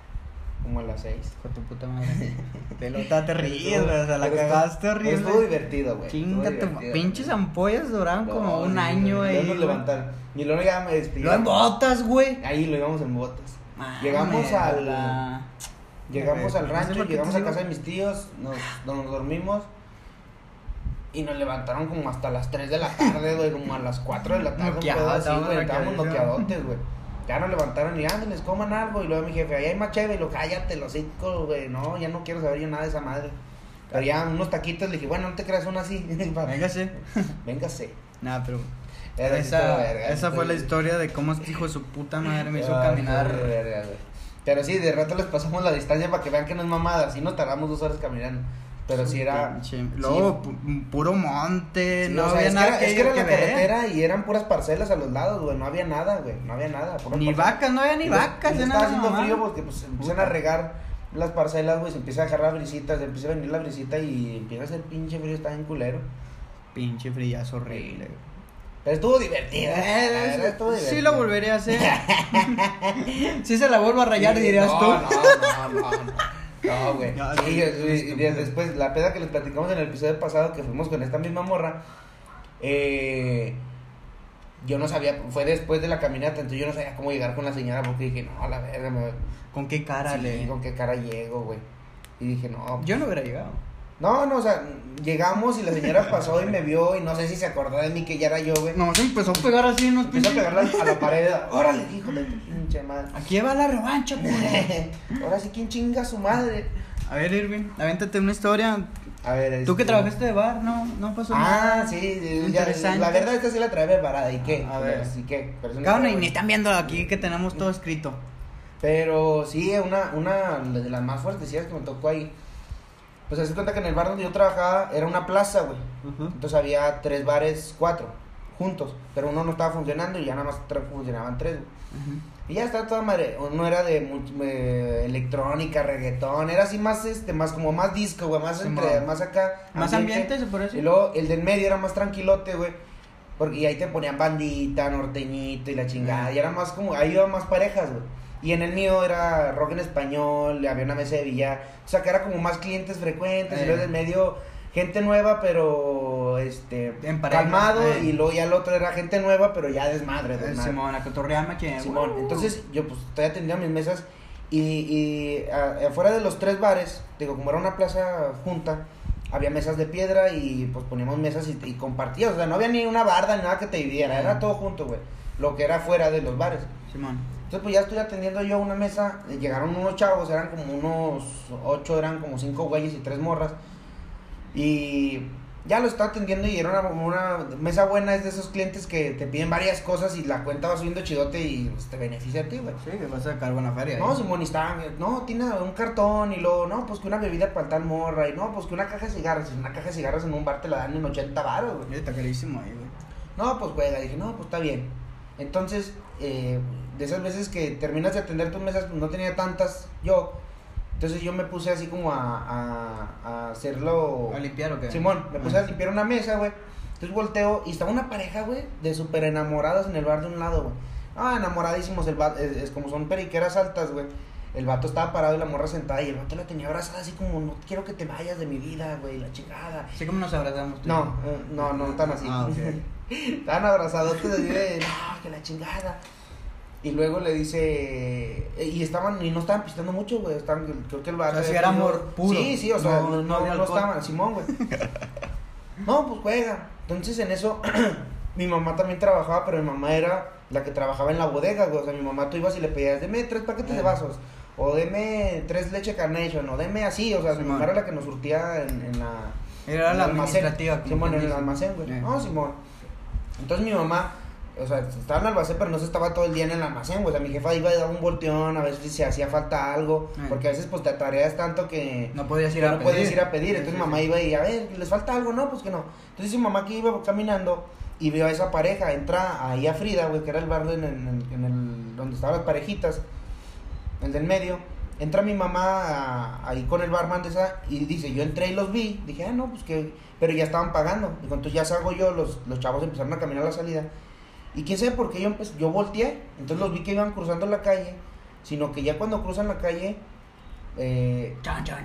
Como a las seis. Con tu puta madre. *laughs* Pelota te ríes, güey, o sea, la cagaste horrible. Estuvo divertido, güey. estuvo Chinga tu divertido. pinches ampollas duraron No, como un sí, año güey. nos güey. levantaron. Y luego ya me despidí. Lo en botas, güey. Ahí lo íbamos en botas. Llegamos al. Llegamos al rancho, llegamos a casa de mis tíos, nos, nos dormimos. Y nos levantaron como hasta las 3 de la tarde, güey, como a las 4 de la tarde. un pedo así, güey, estábamos noqueadotes, güey. Ya nos levantaron y ándenles, coman algo. Y luego mi jefe, ahí hay más chévere. Y lo cállate, los hocico, güey. No, ya no quiero saber yo nada de esa madre. Pero ya unos taquitos, le dije, bueno, no te creas una así. *laughs* Véngase. Véngase. Nada, pero. Era Esa, verga, esa fue la historia de cómo este hijo de su puta madre me hizo caminar. verga. Pero sí, de rato les pasamos la distancia para que vean que no es mamada. Así no tardamos dos horas caminando. Pero sí era. Pinche- Luego, pu- puro monte, sí, no o sea, había es nada que era, es que era que la ver. carretera y eran puras parcelas a los lados, güey. No había nada, güey. No había nada. Ni parcelas. vacas, no había ni vacas, de estaba haciendo mamá. frío porque pues se empiezan a regar las parcelas, güey. Se empieza a dejar la brisita, se empieza a venir la brisita y empieza a hacer pinche frío. Está en culero. Pinche frillazo horrible. güey. Pero estuvo divertido. verdad, estuvo sí divertido. lo volvería a hacer. *laughs* sí se la vuelvo a rayar, Sí, dirías no, tú. No, no, no, no. No, güey. Ya, Sí, sí, sí, sí. después, la peda que les platicamos en el episodio pasado que fuimos con esta misma morra, eh, yo no sabía, fue después de la caminata, entonces yo no sabía cómo llegar con la señora porque dije, no, a la verga, me, ¿Con qué cara sí, le.? con qué cara llego, güey. Y dije, no. Yo no hubiera llegado. No, no, o sea, llegamos y la señora pasó y me vio y no sé si se acordó de mí que ya era yo, güey. No, se empezó a pegar así unos Empezó a pegarla a la pared, *laughs* órale, hijo de pinche madre. Aquí va la revancha, *laughs* güey. Ahora sí, ¿quién chinga a su madre? A ver, Irving, avéntate una historia. A ver, Tú que este- trabajaste de bar, ¿no? No pasó Ah, nada. sí, sí, ya, la verdad esta sí la trae preparada, ¿y qué? A ver. ¿y qué? Cabrón, y ni están viendo aquí que tenemos todo escrito. Pero sí, una, una de las más fuertecillas que me tocó ahí. Pues se cuenta que en el bar donde yo trabajaba era una plaza, güey. Entonces había tres bares, cuatro, juntos. Pero uno no estaba funcionando y ya nada más funcionaban tres, güey. Y ya está toda madre. Uno era de eh, electrónica, reggaetón. Era así más, este, más como más disco, güey. Más, Sí, entre, más acá. Más ambiente, se puede Y decir. luego el del medio era más tranquilote, güey. Porque y ahí te ponían bandita, norteñito y la chingada. Y era más como, ahí iban más parejas, güey. Y en el mío era rock en español, había una mesa de billar. O sea que era como más clientes frecuentes. Eh. Y luego del medio, gente nueva, pero este calmado. eh. Y luego ya el otro era gente nueva, pero ya desmadre, Eh, desmadre. Simón, a cotorrearme que. Simón, entonces yo pues estoy atendiendo mis mesas y, y a- afuera de los tres bares, digo, como era una plaza junta, había mesas de piedra y pues poníamos mesas y, y compartíamos, o sea, no había ni una barda ni nada que te dividiera, era todo junto, güey, lo que era fuera de los bares. Simón. Entonces pues ya estoy atendiendo yo una mesa, y llegaron unos chavos, eran como unos ocho, eran como cinco güeyes y tres morras. Y ya lo estaba atendiendo y era una, una mesa buena, es de esos clientes que te piden varias cosas y la cuenta va subiendo chidote y pues, te beneficia a ti, güey. Sí, que vas a sacar buena feria. No, ¿eh? Simón, y estaban, no, tiene un cartón y luego, no, pues que una bebida para tal morra y no, pues que una caja de cigarros. Una caja de cigarros en un bar te la dan en 80 baros, güey. Está carísimo ahí, güey. No, pues juega. Dije, no, pues está bien. Entonces, eh, de esas veces que terminas de atender tus mesas, pues no tenía tantas yo. Entonces yo me puse así como a, a, a hacerlo. ¿A limpiar o qué? Simón, me puse Ah. a limpiar una mesa, güey. Entonces volteo y estaba una pareja, güey, de súper enamoradas en el bar de un lado, güey. Ah, enamoradísimos, el vato, es, es como son periqueras altas, güey. El vato estaba parado y la morra sentada y el vato la tenía abrazada así como, no quiero que te vayas de mi vida, güey, la chingada. Así como nos abrazamos. tú No, eh, no, no tan así. Ah, ok. *laughs* Estaban abrazados de, de, no, que la chingada. Y luego le dice, eh, y estaban, y no estaban pisteando mucho, güey, estaban, creo que el bar. O sea, sí era amor puro. Sí, sí, o sea, No- no, estaban, Simón, güey. *laughs* no, pues juega. Entonces en eso, *clears throat* mi mamá también trabajaba, pero mi mamá era la que trabajaba en la bodega, güey. O sea, mi mamá tú ibas y le pedías, deme tres paquetes de vasos. O deme tres leche carnation, o deme así, o sea, mi mamá era la que nos surtía en, en la, Era en la administrativa. Simón, en el almacén, güey. Eh. No, Simón. Entonces mi mamá, o sea, estaba en el almacén, pero no se estaba todo el día en el almacén, güey. O sea, mi jefa iba a dar un volteón, a veces si se hacía falta algo, porque a veces pues te atareas tanto que No podías ir a no pedir. puedes ir a pedir. Sí, Entonces sí, mamá iba y, a ver, ¿les falta algo? No, pues que no. Entonces mi mamá que iba caminando y vio a esa pareja, entra ahí a Frida, güey, que era el bar en el, en el- donde estaban las parejitas, el del medio. Entra mi mamá a- ahí con el barman de esa y dice, yo entré y los vi. Dije, ah, no, pues que... Pero ya estaban pagando. Digo, entonces ya salgo yo, los, los chavos empezaron a caminar a la salida. Y quién sabe por qué yo, empecé, yo volteé. Entonces los vi que iban cruzando la calle. Sino que ya cuando cruzan la calle, eh,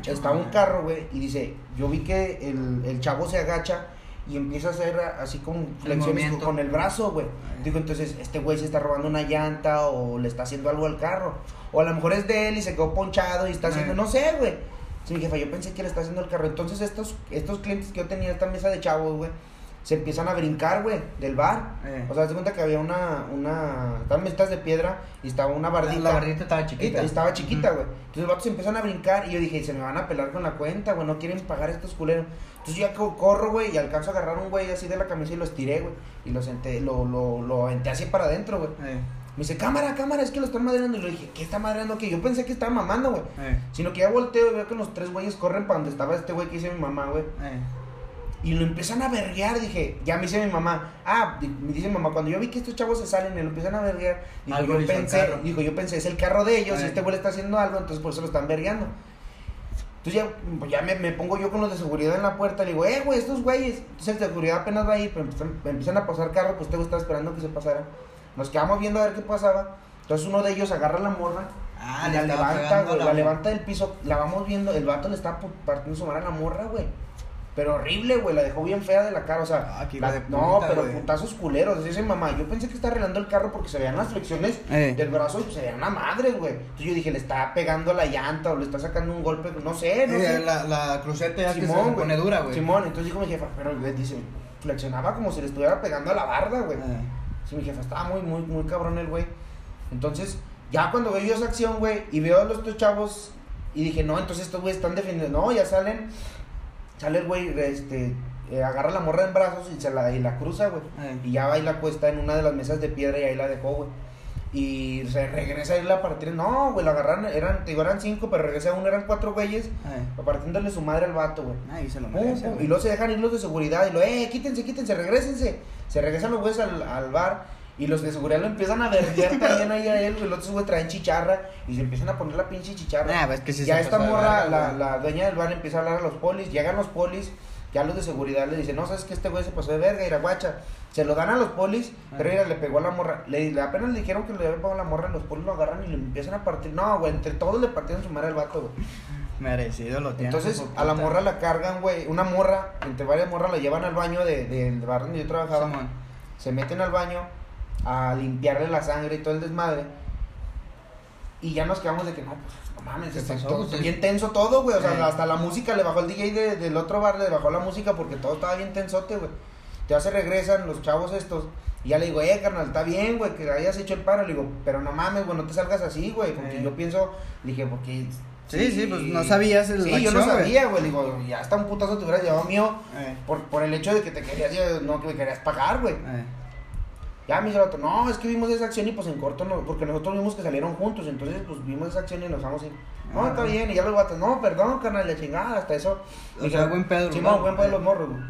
está un carro, güey, y dice, yo vi que el, el chavo se agacha y empieza a hacer así como flexiones con el brazo, güey. Digo, entonces, este güey se está robando una llanta o le está haciendo algo al carro. O a lo mejor es de él y se quedó ponchado y está haciendo, Eh. no sé, güey. Sí, mi jefa, yo pensé que le está haciendo el carro. Entonces, estos, estos clientes que yo tenía, esta mesa de chavos, güey, se empiezan a brincar, güey, del bar. Eh. O sea, se cuenta que había una, una, estaban mesitas de piedra y estaba una bardita. La bardita estaba chiquita. Y estaba chiquita, güey. Entonces los vatos empiezan a brincar y yo dije, se me van a pelar con la cuenta, güey, no quieren pagar estos culeros. Entonces yo ya co- corro, güey, y alcanzo a agarrar un güey así de la camisa y lo estiré, güey. Y lo senté, lo, lo, lo aventé así para adentro, güey. Eh, Me dice, cámara, cámara, es que lo están madreando. Y le dije, ¿qué está madreando? Que yo pensé que estaba mamando, güey. eh, Sino que ya volteo y veo que los tres güeyes corren para donde estaba este güey que dice mi mamá, güey. eh. Y lo empiezan a verguear, dije, ya me dice mi mamá, ah, me dice mi mamá, cuando yo vi que estos chavos se salen y lo empiezan a verguear, dijo, Algo yo pensé, dijo, yo pensé, es el carro de ellos, y este güey está haciendo algo, entonces por eso lo están vergueando. Entonces ya, pues ya me, me pongo yo con los de seguridad en la puerta, le digo, eh, güey, estos güeyes. Entonces el de seguridad apenas va a ir, pero empiezan, me empiezan a pasar carro, pues este güey estaba esperando que se pasara. Nos quedamos viendo a ver qué pasaba. Entonces uno de ellos agarra la morra, Ah, y la levanta, la- la levanta del piso, la vamos viendo, el vato le está partiendo su madre a la morra, güey. Pero horrible, güey, la dejó bien fea de la cara, o sea, Ah, la- no, pero güey. putazos culeros, dice mamá, yo pensé que estaba arreglando el carro porque se veían las flexiones Eh. del brazo y pues, se veía una madre, güey. Entonces yo dije, le está pegando a la llanta o le está sacando un golpe, no sé, no Eh, sé. la, la cruceta ya que se Simón, pone dura, güey. Simón, entonces dijo mi jefa, pero güey, dice, flexionaba como si le estuviera pegando a la barda, güey. Eh, Sí, mi jefa estaba muy, muy, muy cabrón el güey. Entonces, ya cuando veo yo esa acción, güey, y veo a los dos chavos, y dije, no, entonces estos güeyes están defendiendo. No, ya salen, sale el güey, este, eh, agarra la morra en brazos y se la, y la cruza, güey. eh. Y ya va y la cuesta en una de las mesas de piedra y ahí la dejó, güey. Y se regresa a irla a partir. No, güey, la agarraron, eran, digo, eran cinco, pero regresa uno, eran cuatro güeyes, Eh. partiéndole su madre al vato, güey. Ay, se lo merece, güey. y luego se dejan ir los de seguridad y lo, eh, quítense, quítense, regresense. Se regresan los güeyes al, al bar y los de seguridad lo empiezan a verdear también ahí a él, güey. Los otros traen chicharra y se empiezan a poner la pinche chicharra. Ah, pues que sí ya esta morra, la, la dueña del bar empieza a hablar a los polis, llegan los polis, ya los de seguridad le dicen, no, sabes que este güey se pasó de verga, iraguacha. Se lo dan a los polis, pero Ah. mira, le pegó a la morra. Le, apenas le dijeron que le había pegado a la morra, los polis lo agarran y le empiezan a partir. No, güey, entre todos le partieron su madre al vato, güey. Merecido lo tiene. Entonces a la morra la cargan, güey. Una morra, entre varias morras, la llevan al baño de- del bar donde yo trabajaba. Simón. Se meten al baño a limpiarle la sangre y todo el desmadre. Y ya nos quedamos de que no, pues no mames, ¿Qué está, todo- bien tenso todo, güey. O sea, Eh. hasta la música le bajó el DJ de- del otro bar, le bajó la música porque todo estaba bien tensote, güey. Ya se regresan los chavos estos. Y ya le digo, eh, carnal, está bien, güey, que hayas hecho el paro. Le digo, pero no mames, güey, no te salgas así, güey. Porque Eh. yo pienso, le dije, porque. Sí, sí, pues no sabías el- Sí, yo no sabía, güey. Digo, ya hasta un putazo te hubieras llevado mío Eh, por, por el hecho de que te querías, no que me querías pagar, güey. eh. Ya me dijo el otro, no, es que vimos esa acción y pues en corto no, porque nosotros vimos que salieron juntos, entonces pues vimos esa acción y nos vamos ir. No, Ah. está bien, y ya los vatos, no, perdón, carnal, la chingada, hasta eso. O sea, buen pedo, Sí, ¿verdad? buen pedo los morros, güey.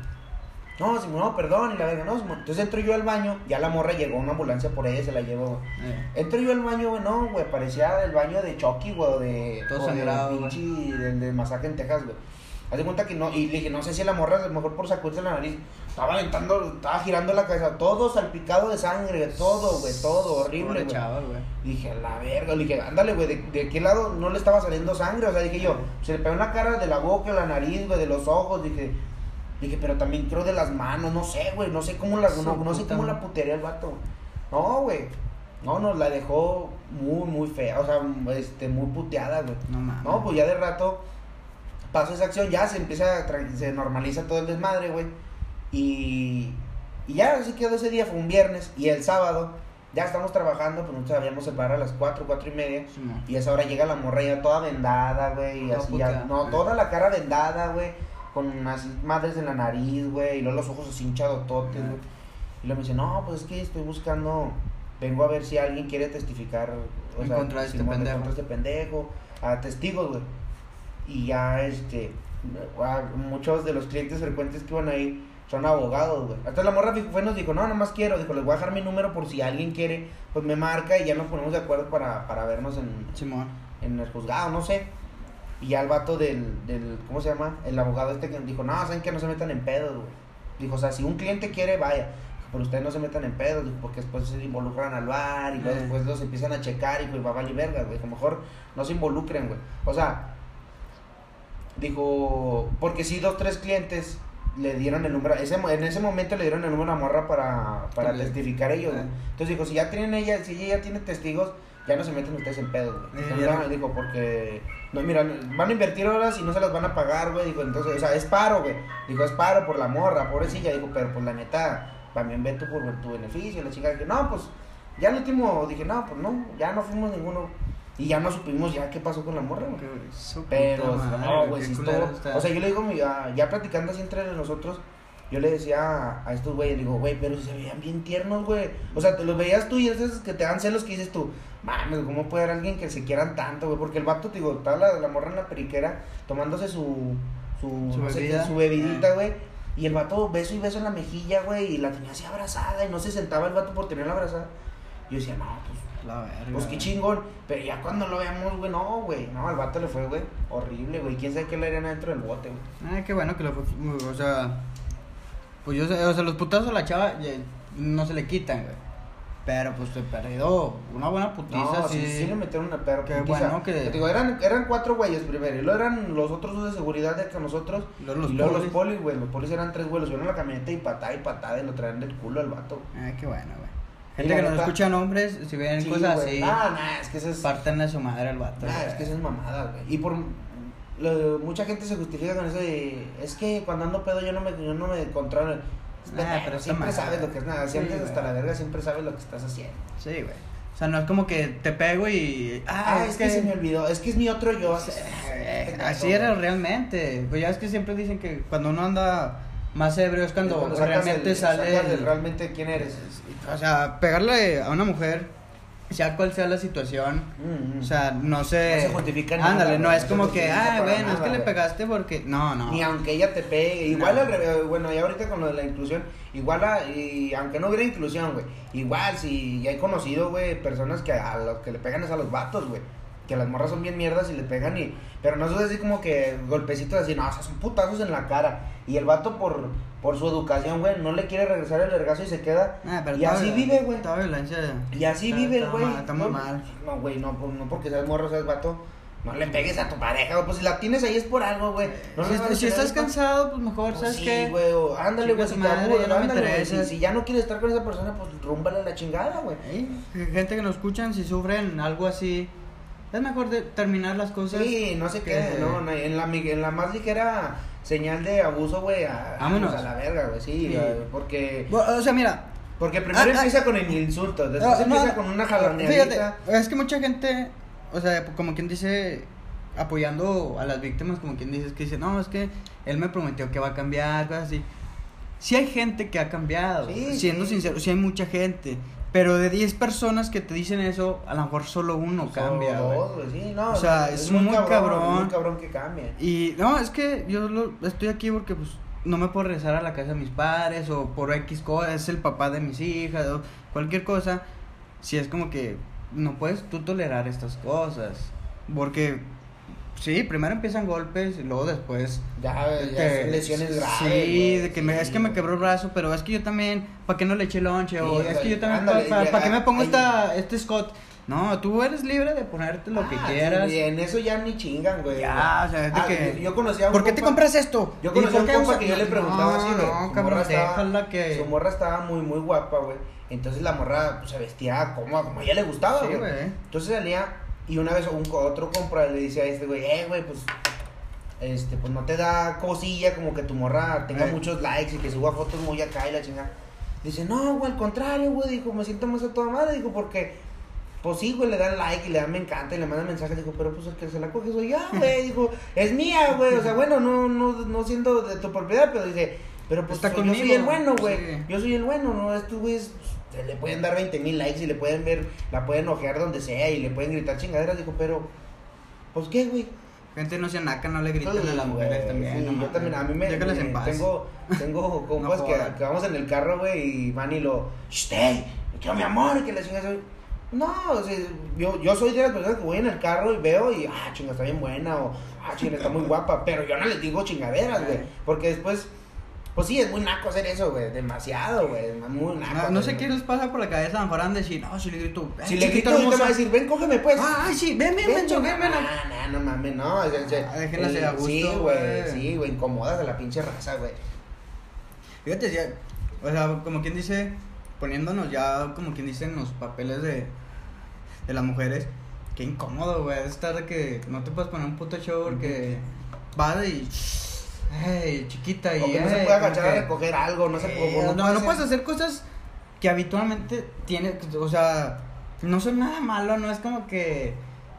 No, Simón, no, perdón, y la verga, no, Simón. Entonces entro yo al baño, ya la morra llegó, una ambulancia por ella, se la llevó, güey. Eh. Entro yo al baño, güey, no, güey, parecía el baño de Chucky, güey, o de... Todo o de sangrado, güey. pinche, del de Masacre en Texas, güey. Haz de cuenta que no, y le dije, no sé si la morra, a lo mejor por sacudirse la nariz, estaba aventando, estaba girando la cabeza, todo salpicado de sangre, todo, güey, todo horrible, güey. chaval, güey. Dije, a la verga, le dije, ándale, güey, ¿de, ¿de qué lado no le estaba saliendo sangre? O sea, dije yo, se le pegó en la cara de la boca, la nariz, güey, de los ojos, dije, dije, pero también creo de las manos, no sé, güey, no sé cómo la, no, no sé cómo la putería el vato, güey. No, güey, no, nos la dejó muy, muy fea, o sea, este, muy puteada, güey. No mames. No, pues ya de rato pasó esa acción, ya se empieza, a se normaliza todo el desmadre, güey. Y, y ya así quedó ese día, fue un viernes. Y el sábado, ya estamos trabajando, pues nosotros habíamos el bar a las 4, 4 y media. Y a esa hora llega la morra ya toda vendada, güey. Y Toda así ya, no, toda la cara vendada, güey. Con unas madres en la nariz, güey. Y luego los ojos así hinchadototes, Ah. güey. Y luego me dice, no, pues es que estoy buscando, vengo a ver si alguien quiere testificar. O En sea, contra este en pendejo. contra de este pendejo, a testigos, güey. Y ya, este, muchos de los clientes frecuentes que iban ahí son abogados, güey. Hasta la morra fue y nos dijo, no, nomás quiero, dijo, les voy a dejar mi número por si alguien quiere, pues me marca y ya nos ponemos de acuerdo para, para vernos en, Simón. en el juzgado, no sé. Y ya el vato del, del, ¿cómo se llama? El abogado este que dijo, no, saben que no se metan en pedos, güey. Dijo, o sea, si un cliente quiere, vaya. Pero ustedes no se metan en pedos, dijo, porque después se involucran al bar y luego después los empiezan a checar y pues va a valer verga, güey. A lo mejor no se involucren, güey. O sea, dijo, porque si dos, tres clientes le dieron el número, ese, en ese momento le dieron el número a la morra para, para testificar ellos, güey. Eh. Entonces dijo, si ya tienen ella, si ella ya tiene testigos, ya no se meten ustedes en pedos, güey. No, dijo, porque, no, mira, van a invertir horas y no se las van a pagar, güey. Dijo, entonces, o sea, es paro, güey. Dijo, es paro por la morra, pobrecilla. Dijo, pero pues la neta, también ve tú por tu beneficio. La chica dije, no, pues, ya al último dije, no, pues no, ya no fuimos ninguno. Y ya no supimos ya qué pasó con la morra, güey. Pero, no, güey, estuvo- está. O sea, yo le digo, mi- a- ya platicando así entre nosotros, yo le decía a, estos güeyes, digo, güey, pero si se veían bien tiernos, güey. O sea, te los veías tú y esos que te dan celos que dices tú, mames, ¿cómo puede haber alguien que se quieran tanto, güey? Porque el vato, te digo, estaba la, la morra en la periquera tomándose su, su, Su no sé bebida. su bebidita, güey. Y el vato beso y beso en la mejilla, güey, y la tenía así abrazada y no se sentaba el vato por tenerla abrazada. Yo decía, no, pues La verga. pues qué chingón. Pero ya cuando lo veamos, güey, no, güey. No, al vato le fue, güey. Horrible, güey. ¿Quién sabe qué le harían adentro del bote, güey? Ah, qué bueno que lo fue. O sea. Pues yo sé, o sea, los putazos a la chava ya no se le quitan, güey. Pero pues se perdió una buena putiza, No, sí. sí, sí le metieron una perra Qué putiza. bueno que- Te Digo, eran, eran cuatro güeyes primero. Y luego eran los otros dos de seguridad de con nosotros. Luego los y luego polis. los polis, güey. Los polis eran tres güey. Los vieron la camioneta y patada y patada. Y lo traían del culo al vato. Ah, qué bueno, Gente que no neta- escucha nombres, si ven Sí, cosas güey. así, Ah, nah, es que es. parten a su madre al vato. Ah, es que eso es mamada, güey. Y por lo- mucha gente se justifica con eso de es que cuando ando pedo yo no me yo no me controlo. Ah, pero siempre sabes lo que es nada, Sí, siempre güey. hasta la verga siempre sabes lo que estás haciendo. Sí, güey. O sea, no es como que te pego y. Ah, es que se me olvidó, es que es mi otro yo. Eh, Así era realmente. Pues ya es que siempre dicen que cuando uno anda más ebrio es cuando, Cuando realmente el- sale. el realmente quién eres. O sea, pegarle a una mujer, sea cual sea la situación, Mm, mm. o sea, no se. No se justifica nada, Ándale, no es como que, ah, bueno, es nada, que le pegaste porque. No, no. Ni aunque ella te pegue, igual No. al revés, bueno, y ahorita con lo de la inclusión, igual a, y aunque no hubiera inclusión, güey, igual si ya he conocido, güey, personas que a los que le pegan es a los vatos, güey, que las morras son bien mierdas y le pegan y, pero no es así como que golpecitos así, no, o sea, son putazos en la cara, y el vato por, por su educación, güey, no le quiere regresar el vergazo y se queda, Ah, pero y así vive, güey. Toda violencia. Y así está- vive güey. Está muy mal. No, güey, no, pues, no porque seas morro, seas vato. No le pegues a tu pareja, güey. Pues si la tienes ahí es por algo, güey. No si estás cansado, pues mejor, Pues ¿sabes sí, qué? güey. o Ándale, güey. Si te madre, no ándale, güey. Si, si ya no quieres estar con esa persona, pues rúmbale la chingada, güey. Ey, Gente que nos escuchan, si sufren algo así, es mejor de terminar las cosas. Sí, no sé que- qué, no, no, en la, en la más ligera señal de abuso, güey, a, a la verga, güey, sí, Sí. güey, porque, O sea, mira, porque primero Ah, ah. empieza con el insulto, después No, empieza no, con una Fíjate, jaloneadita. es que mucha gente, o sea, como quien dice, apoyando a las víctimas, como quien dice, es que dice, no, es que él me prometió que va a cambiar, cosas así. Sí hay gente que ha cambiado, Sí, siendo sí. sincero, sí hay mucha gente. Pero de 10 personas que te dicen eso, a lo mejor solo uno cambia, Son güey. dos, güey, sí, no, O sea, es muy cabrón. Muy cabrón que cambie. Y no, es que yo lo, estoy aquí porque pues no me puedo regresar a la casa de mis padres o por X cosa, es el papá de mis hijas o cualquier cosa. Si es como que no puedes tú tolerar estas cosas. Porque Sí, primero empiezan golpes y luego después. Ya, ya te- lesiones graves. Sí, de que me, es que me quebró el brazo, pero es que yo también, ¿para qué no le eché lonche? o Sí, es que yo también, ¿para ya, qué me pongo ahí- esta, este Scott? No, tú eres libre de ponerte lo que Ah, quieras. sí, en eso ya ni chingan, güey. Ya, o sea, es de Ah, que- Yo, conocía a un ¿Por qué te compras esto? Yo ¿Y conocí a un compa que yo le preguntaba así, güey. No, Su cabrón, morra estaba- que... Su morra estaba muy, muy guapa, güey. Entonces la morra pues, se vestía como, como a ella le gustaba, güey. Entonces salía y una vez un, otro compra le dice a este güey, eh, güey, pues, este, pues no te da cosilla como que tu morra tenga Eh. muchos likes y que suba fotos muy acá y la chingada. Dice, no, güey, al contrario, güey, dijo, me siento más a toda madre, dijo, porque, pues sí, güey, le dan like y le dan me encanta y le mandan mensajes, dijo, pero pues el que se la coge soy yo, güey, dijo, es mía, güey, o sea, bueno, no, no, no siendo de tu propiedad, pero dice, pero pues Está soy- yo soy el bueno, güey, sí. yo soy el bueno, ¿no? Estos güeyes le pueden dar 20 mil likes y le pueden ver, la pueden ojear donde sea y le pueden gritar chingaderas, dijo, pero, pues qué, güey. Gente no se naca, no le griten a las mujeres también. sí, no yo también, a mí me. Déjalas me- en paz. Tengo, tengo *laughs* compas No que, que vamos en el carro, güey, y van y lo. Me quiero mi amor, y que la chingada. No, o sea, yo, yo soy de las personas que voy en el carro y veo y, ah, chinga, está bien buena, o, ah, chinga, está muy guapa, pero yo no les digo chingaderas, güey, porque después, pues sí, es muy naco hacer eso, güey, demasiado, güey, es muy naco. No, no sé qué les pasa por la cabeza, a lo mejor han de decir, no, si le grito, eh, Si le grito, ahorita me va a decir, ven, cógeme, pues. Ah, ay, sí, ven, ven, ven, Ven, ven, ven. No, no, no mames, no. o sea, Ah, déjenlas el- a gusto, Sí, güey, sí, güey, incomodas a la pinche raza, güey. Fíjate, ya, o sea, como quien dice, poniéndonos ya, como quien dice, en los papeles de, de las mujeres, qué incómodo, güey, estar de que no te puedes poner un puto show porque vas y, hey, chiquita, y, O que no se puede agachar a recoger algo, no se Eh, puede. no, no, puede puedes hacer cosas que habitualmente tiene, o sea, no son nada malo, no es como que,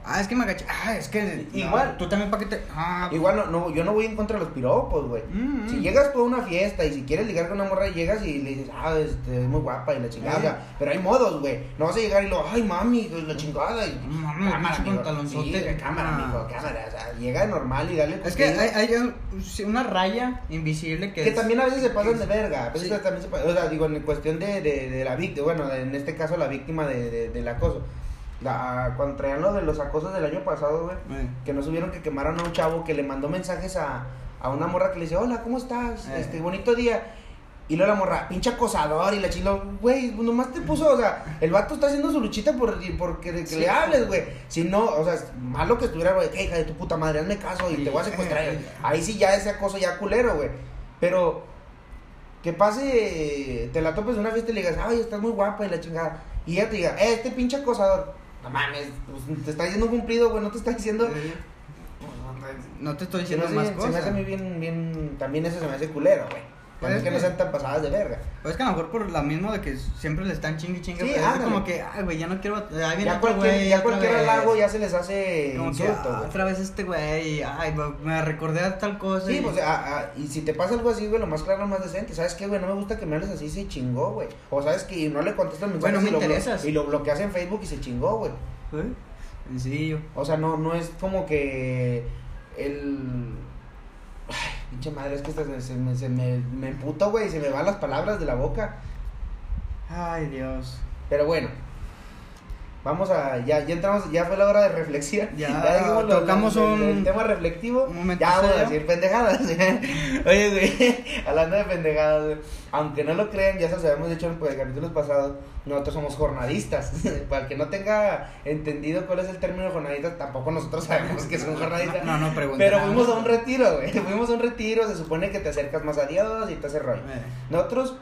ah, es que me agaché, ah, es que, Igual. no, tú también para que te, ah, Igual no, no, yo no voy en contra de los piropos, güey. Mm, Si mm. llegas tú a una fiesta y si quieres ligar con una morra, llegas y le dices, ah, este, es muy guapa y la chingada. Eh. o sea, pero hay modos, güey. No vas a llegar y lo, ay, mami, la chingada. Y, Mami, pinche amigo. Sí, cámara, Ah. amigo, cámara. O sea, llega normal y dale. Es que hay, una raya invisible que, Que es- también a veces se pasan de verga. A veces Sí. también se pasan. O sea, digo, en cuestión de, de, de la víctima, bueno, en este caso la víctima de, de- del acoso. La, cuando traían lo de los acosos del año pasado, güey, Eh, que no subieron que quemaron a un chavo que le mandó mensajes a, a una morra que le dice, hola, ¿cómo estás? Eh. Este, bonito día. Y luego la morra, pinche acosador, y la chilo, güey, nomás te puso, o sea, el vato está haciendo su luchita por, por que, Sí. le hables, güey. Si no, o sea, es malo que estuviera, güey, "Eh, hija de tu puta madre, hazme caso y Sí. te voy a secuestrar. Eh. Ahí sí ya ese acoso ya culero, güey. Pero que pase, te la topes en una fiesta y le digas, ay, estás muy guapa y la chingada. Y ella te diga, eh, este pinche acosador. No mames, pues, te está diciendo cumplido, güey, no te está diciendo. eh, no te estoy diciendo más se me hace cosas. a mí bien, bien, también eso se me hace culero, güey. Es es que no que- sean tan pasadas de verga. Pues es que a lo mejor por la misma de que siempre le están chingue chingue, Sí, pero es como que, ay, güey, ya no quiero, viene Ya otro cualquier, güey, ya cualquier halago ya se les hace Como que, insulto, ah, güey. otra vez este güey, ay, me recordé a tal cosa. Sí, y- pues, ah, ah, y si te pasa algo así, güey, lo más claro, lo más decente. ¿Sabes qué, güey? No me gusta que me hables así, se chingó, güey. O sabes que no le contestas mensajes Bueno, me y, lo interesas. y lo bloqueas en Facebook y se chingó, güey. ¿Eh? Sencillo. O sea, no, no es como que el... Ay, pinche madre, es que se, se me, se me, me emputo, güey, se me van las palabras de la boca. Ay, Dios. Pero bueno, vamos a... Ya, ya entramos, ya fue la hora de reflexión. Ya, *laughs* dijimos lo- tocamos el- un- el tema reflectivo. un ya vamos a decir pendejadas. *laughs* Oye, güey, *laughs* hablando de pendejadas, güey. Aunque no lo crean, ya se los habíamos dicho en pues, capítulos pasados, nosotros somos jornadistas. Para el que no tenga entendido cuál es el término jornadista, tampoco nosotros sabemos que son jornadistas. No, no, pregunta. Pero fuimos a un retiro, güey. Fuimos a un retiro, se supone que te acercas más a Dios y te hace rollo. Eh, Nosotros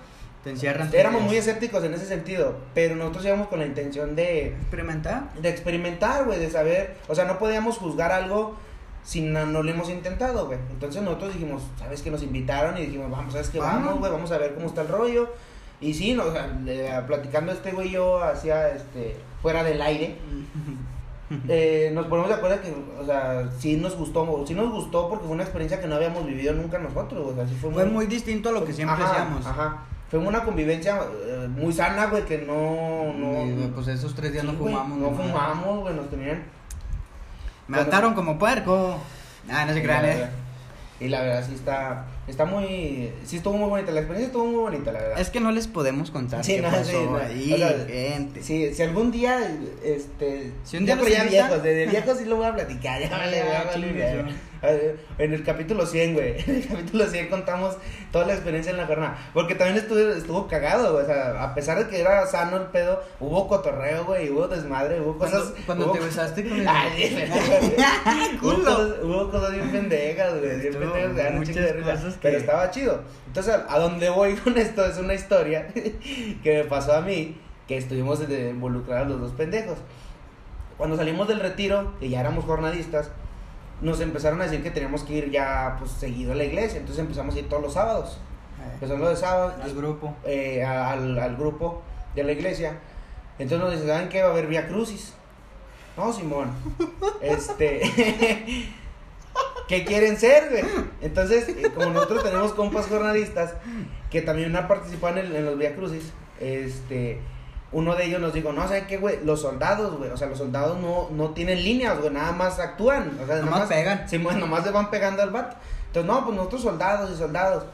te encierran. éramos muy escépticos en ese sentido, pero nosotros íbamos con la intención de, ¿Experimentar? de experimentar, güey, de saber, o sea, no podíamos juzgar algo si no, no lo hemos intentado, güey. Entonces nosotros dijimos, ¿sabes que Nos invitaron y dijimos, vamos, ¿sabes qué? Vamos. Güey, vamos a ver cómo está el rollo. Y sí, no, o sea, le- platicando este güey y yo hacia, este, fuera del aire, *laughs* eh, nos ponemos de acuerdo que, o sea, sí nos gustó, sí nos gustó porque fue una experiencia que no habíamos vivido nunca nosotros, o sea, sí fue, Fue muy distinto a lo que siempre Ajá, hacíamos. Ajá. Fue una convivencia eh, muy sana, güey, que no, no, Y, pues esos tres días Sí, no fumamos. no ni madre. fumamos, güey, nos tenían Me ataron como puerco. Ah, no se crean, eh. Y la verdad sí está, está muy, sí estuvo muy bonita, la experiencia estuvo muy bonita, la verdad. Es que no les podemos contar Sí, qué no, pasó sí, no. ahí, O sea, gente. Sí, si algún día, este, Si un día pero ya viejos, de, de viejos sí lo voy a platicar, ya *laughs* Ah, vale, ya vale, En el capítulo 100, güey, *laughs* en el capítulo 100 contamos toda la experiencia en la jornada, porque también estuvo, estuvo cagado, güey, o sea, a pesar de que era sano el pedo, hubo cotorreo, güey, hubo desmadre, hubo cosas... Cuando, hubo- te besaste con el. Ay, güey. *laughs* hubo, cosas, hubo cosas bien pendejas, güey, bien pendejas, un chingo de risa, cosas que- pero estaba chido. Entonces, a, dónde voy *laughs* con esto es una historia que me pasó a mí, que estuvimos involucrados los dos pendejos. Cuando salimos del retiro, que ya éramos jornadistas, nos empezaron a decir que teníamos que ir ya, pues, seguido a la iglesia, entonces empezamos a ir todos los sábados. Eh, Empezamos los sábados, al grupo. eh, al, al grupo de la iglesia. Entonces nos dicen, ¿saben qué? Va a haber Vía Crucis. No, Simón. *laughs* Este. *laughs* ¿Qué quieren ser, güey? Entonces, eh, como nosotros tenemos compas jornalistas que también han participado en, el- en los Vía Crucis, este. Uno de ellos nos dijo, no, ¿saben qué, güey? Los soldados, güey. O sea, los soldados no, no tienen líneas, güey. Nada más actúan. O sea, Nomás más pegan. Sí, bueno, nomás le van pegando al vato. Entonces, no, pues nosotros soldados y soldados.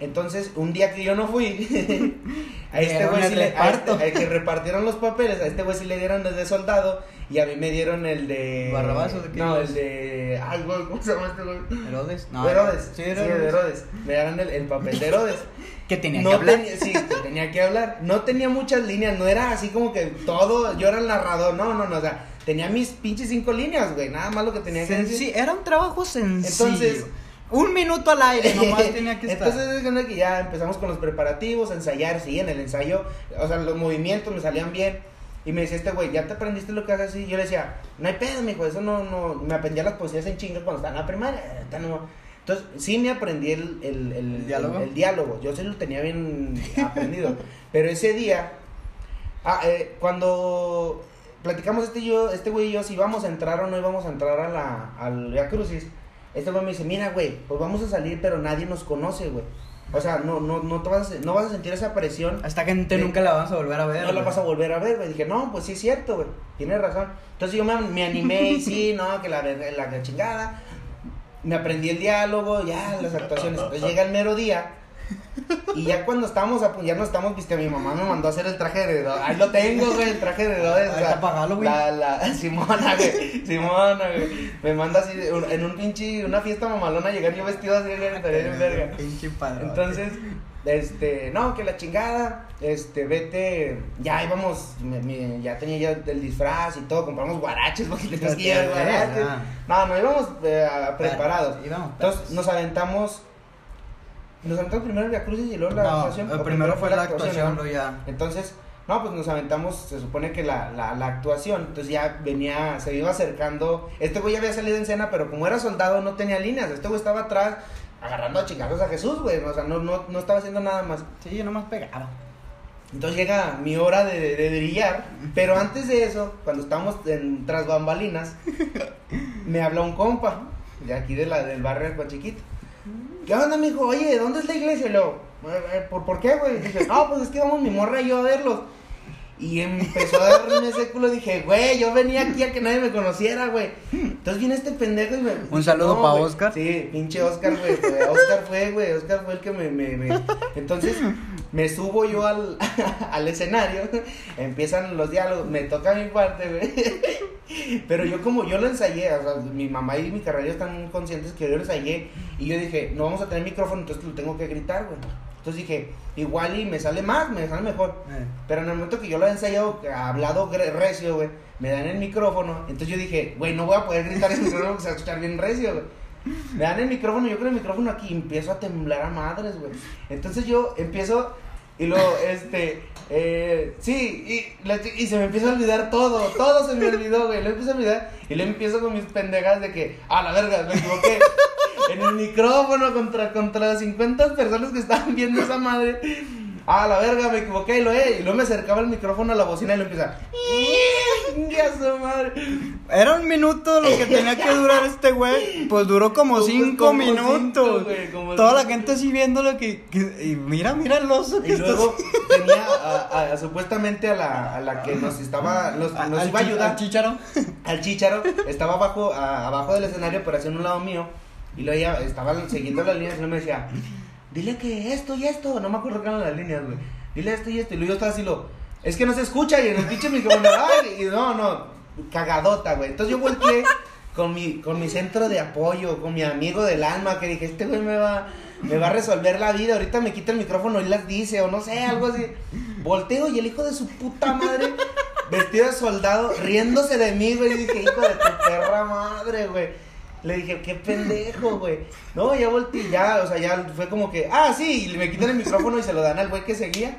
Entonces, un día que yo no fui, *laughs* a este güey sí le, a este- al que repartieron los papeles, a este güey sí le dieron el de soldado y a mí me dieron el de... ¿Barrabás o de qué No, el de... Ay, güey, ¿cómo se llama este güey? Herodes. No, Herodes. Sí, Sí, Herodes. de Herodes. Me dieron el, el papel de Herodes. *laughs* Que tenía no que hablar. tenía, sí, que tenía que hablar. No tenía muchas líneas, no era así como que todo, yo era el narrador, no, no, no, o sea, tenía mis pinches cinco líneas, güey, nada más lo que tenía que decir. Senci- Era un trabajo sencillo. Entonces- un minuto al aire, *laughs* nomás tenía que estar. Entonces es que ya empezamos con los preparativos, ensayar, sí, en el ensayo, o sea, los movimientos me salían bien. Y me decía este güey, ¿ya te aprendiste lo que haces así? Yo le decía, no hay pedo, mijo, eso no, no, me aprendía las poesías en chinga cuando estaba en la primaria. no". Entonces, sí me aprendí el, el, el, ¿El diálogo? el- el diálogo, yo sí lo tenía bien aprendido. Pero ese día, ah, eh, cuando platicamos este, y yo, este güey y yo, si íbamos a entrar o no íbamos a entrar a la, al Via Crucis, este güey me dice, mira, güey, pues vamos a salir, pero nadie nos conoce, güey. O sea, no, no, no, te vas a, no vas a sentir esa presión. Esta gente nunca la vamos a volver a ver. No la vas a volver a ver, güey. Dije, no, pues sí es cierto, güey. Tienes razón. Entonces yo me, me animé y sí, *laughs* no, que la, la, la chingada. Me aprendí el diálogo, ya, las actuaciones. Entonces llega el mero día. Y ya cuando estábamos, a, ya no estamos, viste, mi mamá me mandó a hacer el traje de Herodes. Ahí lo tengo, güey, el traje de Herodes. Ahí está. La, la, Simona, güey, Simona, güey. Me manda así, un- en un pinche, una fiesta mamalona, llegar yo vestido así, güey, verga. *laughs* Pinche padre. Entonces, este, no, que la chingada, este, vete, ya íbamos, me- me- ya tenía ya el disfraz y todo, compramos guaraches porque llevar guaraches. No, no, íbamos eh, preparados. Íbamos Entonces, nos aventamos, nos aventamos primero el Via Crucis y luego la No, actuación. eh, o primero fue la actuación, ¿no? ya. Entonces, no, pues nos aventamos, se supone que la, la, la actuación, entonces ya venía, se iba acercando, este güey ya había salido en escena, pero como era soldado no tenía líneas, este güey estaba atrás agarrando a chingazos a Jesús, güey, o sea, no, no, no estaba haciendo nada más. Sí, yo nomás pegaba. Entonces llega mi hora de, de brillar, pero antes de eso, cuando estábamos en, tras bambalinas, *laughs* me habla un compa de aquí de la, del barrio de Pachiquito. ¿Qué onda, mijo? Oye, ¿dónde es la iglesia? Y luego, "Eh, eh, ¿por, ¿por qué, güey? Dice, no, pues es que vamos mi morra y yo a verlos. Y empezó a darme ese culo. Dije, güey, yo venía aquí a que nadie me conociera, güey. Entonces viene este pendejo y me. Un saludo pa' güey". Oscar. Sí, pinche Oscar, güey. Oscar fue, güey. Oscar fue el que me. me, me- Entonces me subo yo al, *laughs* al escenario. *laughs* Empiezan los diálogos. Me toca mi parte, güey. *laughs* Pero yo, como yo lo ensayé, o sea, mi mamá y mi carrera están conscientes que yo lo ensayé. Y yo dije, no vamos a tener micrófono, entonces lo tengo que gritar, güey. Entonces dije, igual y me sale más, me sale mejor. Eh. Pero en el momento que yo lo he ensayado, hablado recio, güey, me dan el micrófono. Entonces yo dije, güey, no voy a poder gritar ese micrófono porque se va a escuchar bien recio, güey. Me dan el micrófono, yo con el micrófono aquí empiezo a temblar a madres, güey. Entonces yo empiezo y luego, este, eh, sí, y, y se me empieza a olvidar todo, todo se me olvidó, güey. Lo empiezo a olvidar y luego empiezo con mis pendejas de que, ah, la verga, me equivoqué. En el micrófono contra, contra las 50 personas que estaban viendo esa madre. Ah, la verga, me equivoqué y lo eh. Y luego me acercaba el micrófono a la bocina y lo empieza. ¡Ya su madre! Era un minuto lo que tenía que durar este güey. Pues duró como Como- cinco como minutos. cinco, güey, como Toda la gente así viéndolo que, que- y mira, mira el oso que Y está luego así. tenía a, a- a- supuestamente a la, a la que nos estaba, nos, nos al iba a ayudar. al chícharo. al chicharo, estaba abajo, abajo del escenario, pero hacia un lado mío. Y luego ella estaba siguiendo las líneas y me decía, dile que esto y esto, no me acuerdo qué eran las líneas, güey. Dile esto y esto. Y yo estaba así, lo, es que no se escucha y en el pinche micrófono, *laughs* ay, y no, no, cagadota, güey. Entonces yo volteé con mi, con mi centro de apoyo, con mi amigo del alma, que dije, este güey me va, me va a resolver la vida. Ahorita me quita el micrófono y las dice, o no sé, algo así. Volteo y el hijo de su puta madre, vestido de soldado, riéndose de mí, güey. Y dije, hijo de tu perra madre, güey. Le dije, qué pendejo, güey. No, ya volteé, ya, o sea, ya fue como que, ah, sí, y me quitan el micrófono y se lo dan al güey que seguía.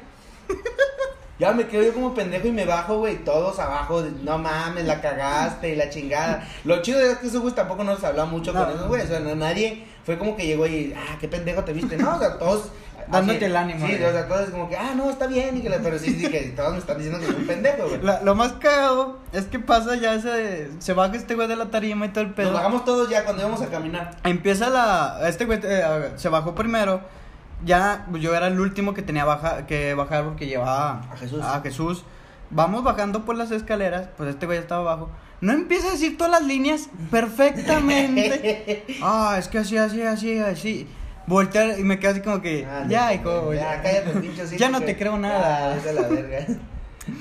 Ya me quedo yo como pendejo y me bajo, güey, todos abajo, no mames, la cagaste y la chingada. Lo chido es que esos güey tampoco nos hablaba mucho No. con esos güey, o sea, no- nadie fue como que llegó y, ah, qué pendejo te viste, no, o sea, todos... Dándote así- el ánimo, Sí, güey. o sea, todos como que, ah, no, está bien, y que la- pero sí, sí, que todos me están diciendo que soy un pendejo, güey. La- lo más cagado es que pasa ya ese. Se baja este güey de la tarima y todo el pedo. Nos bajamos todos ya cuando íbamos a caminar. Empieza la. Este güey eh, se bajó primero. Ya pues, yo era el último que tenía baja, que bajar porque llevaba A Jesús. a Jesús. Vamos bajando por las escaleras. Pues este güey estaba abajo. No empieza a decir todas las líneas perfectamente. *laughs* Ah, es que así, así, así, así. Voltear y me quedo así como que. Ah, ya, no, hijo. Ya, cállate, pinche hocico, *laughs* Ya no te creo nada. Ya, vete a la *laughs* verga.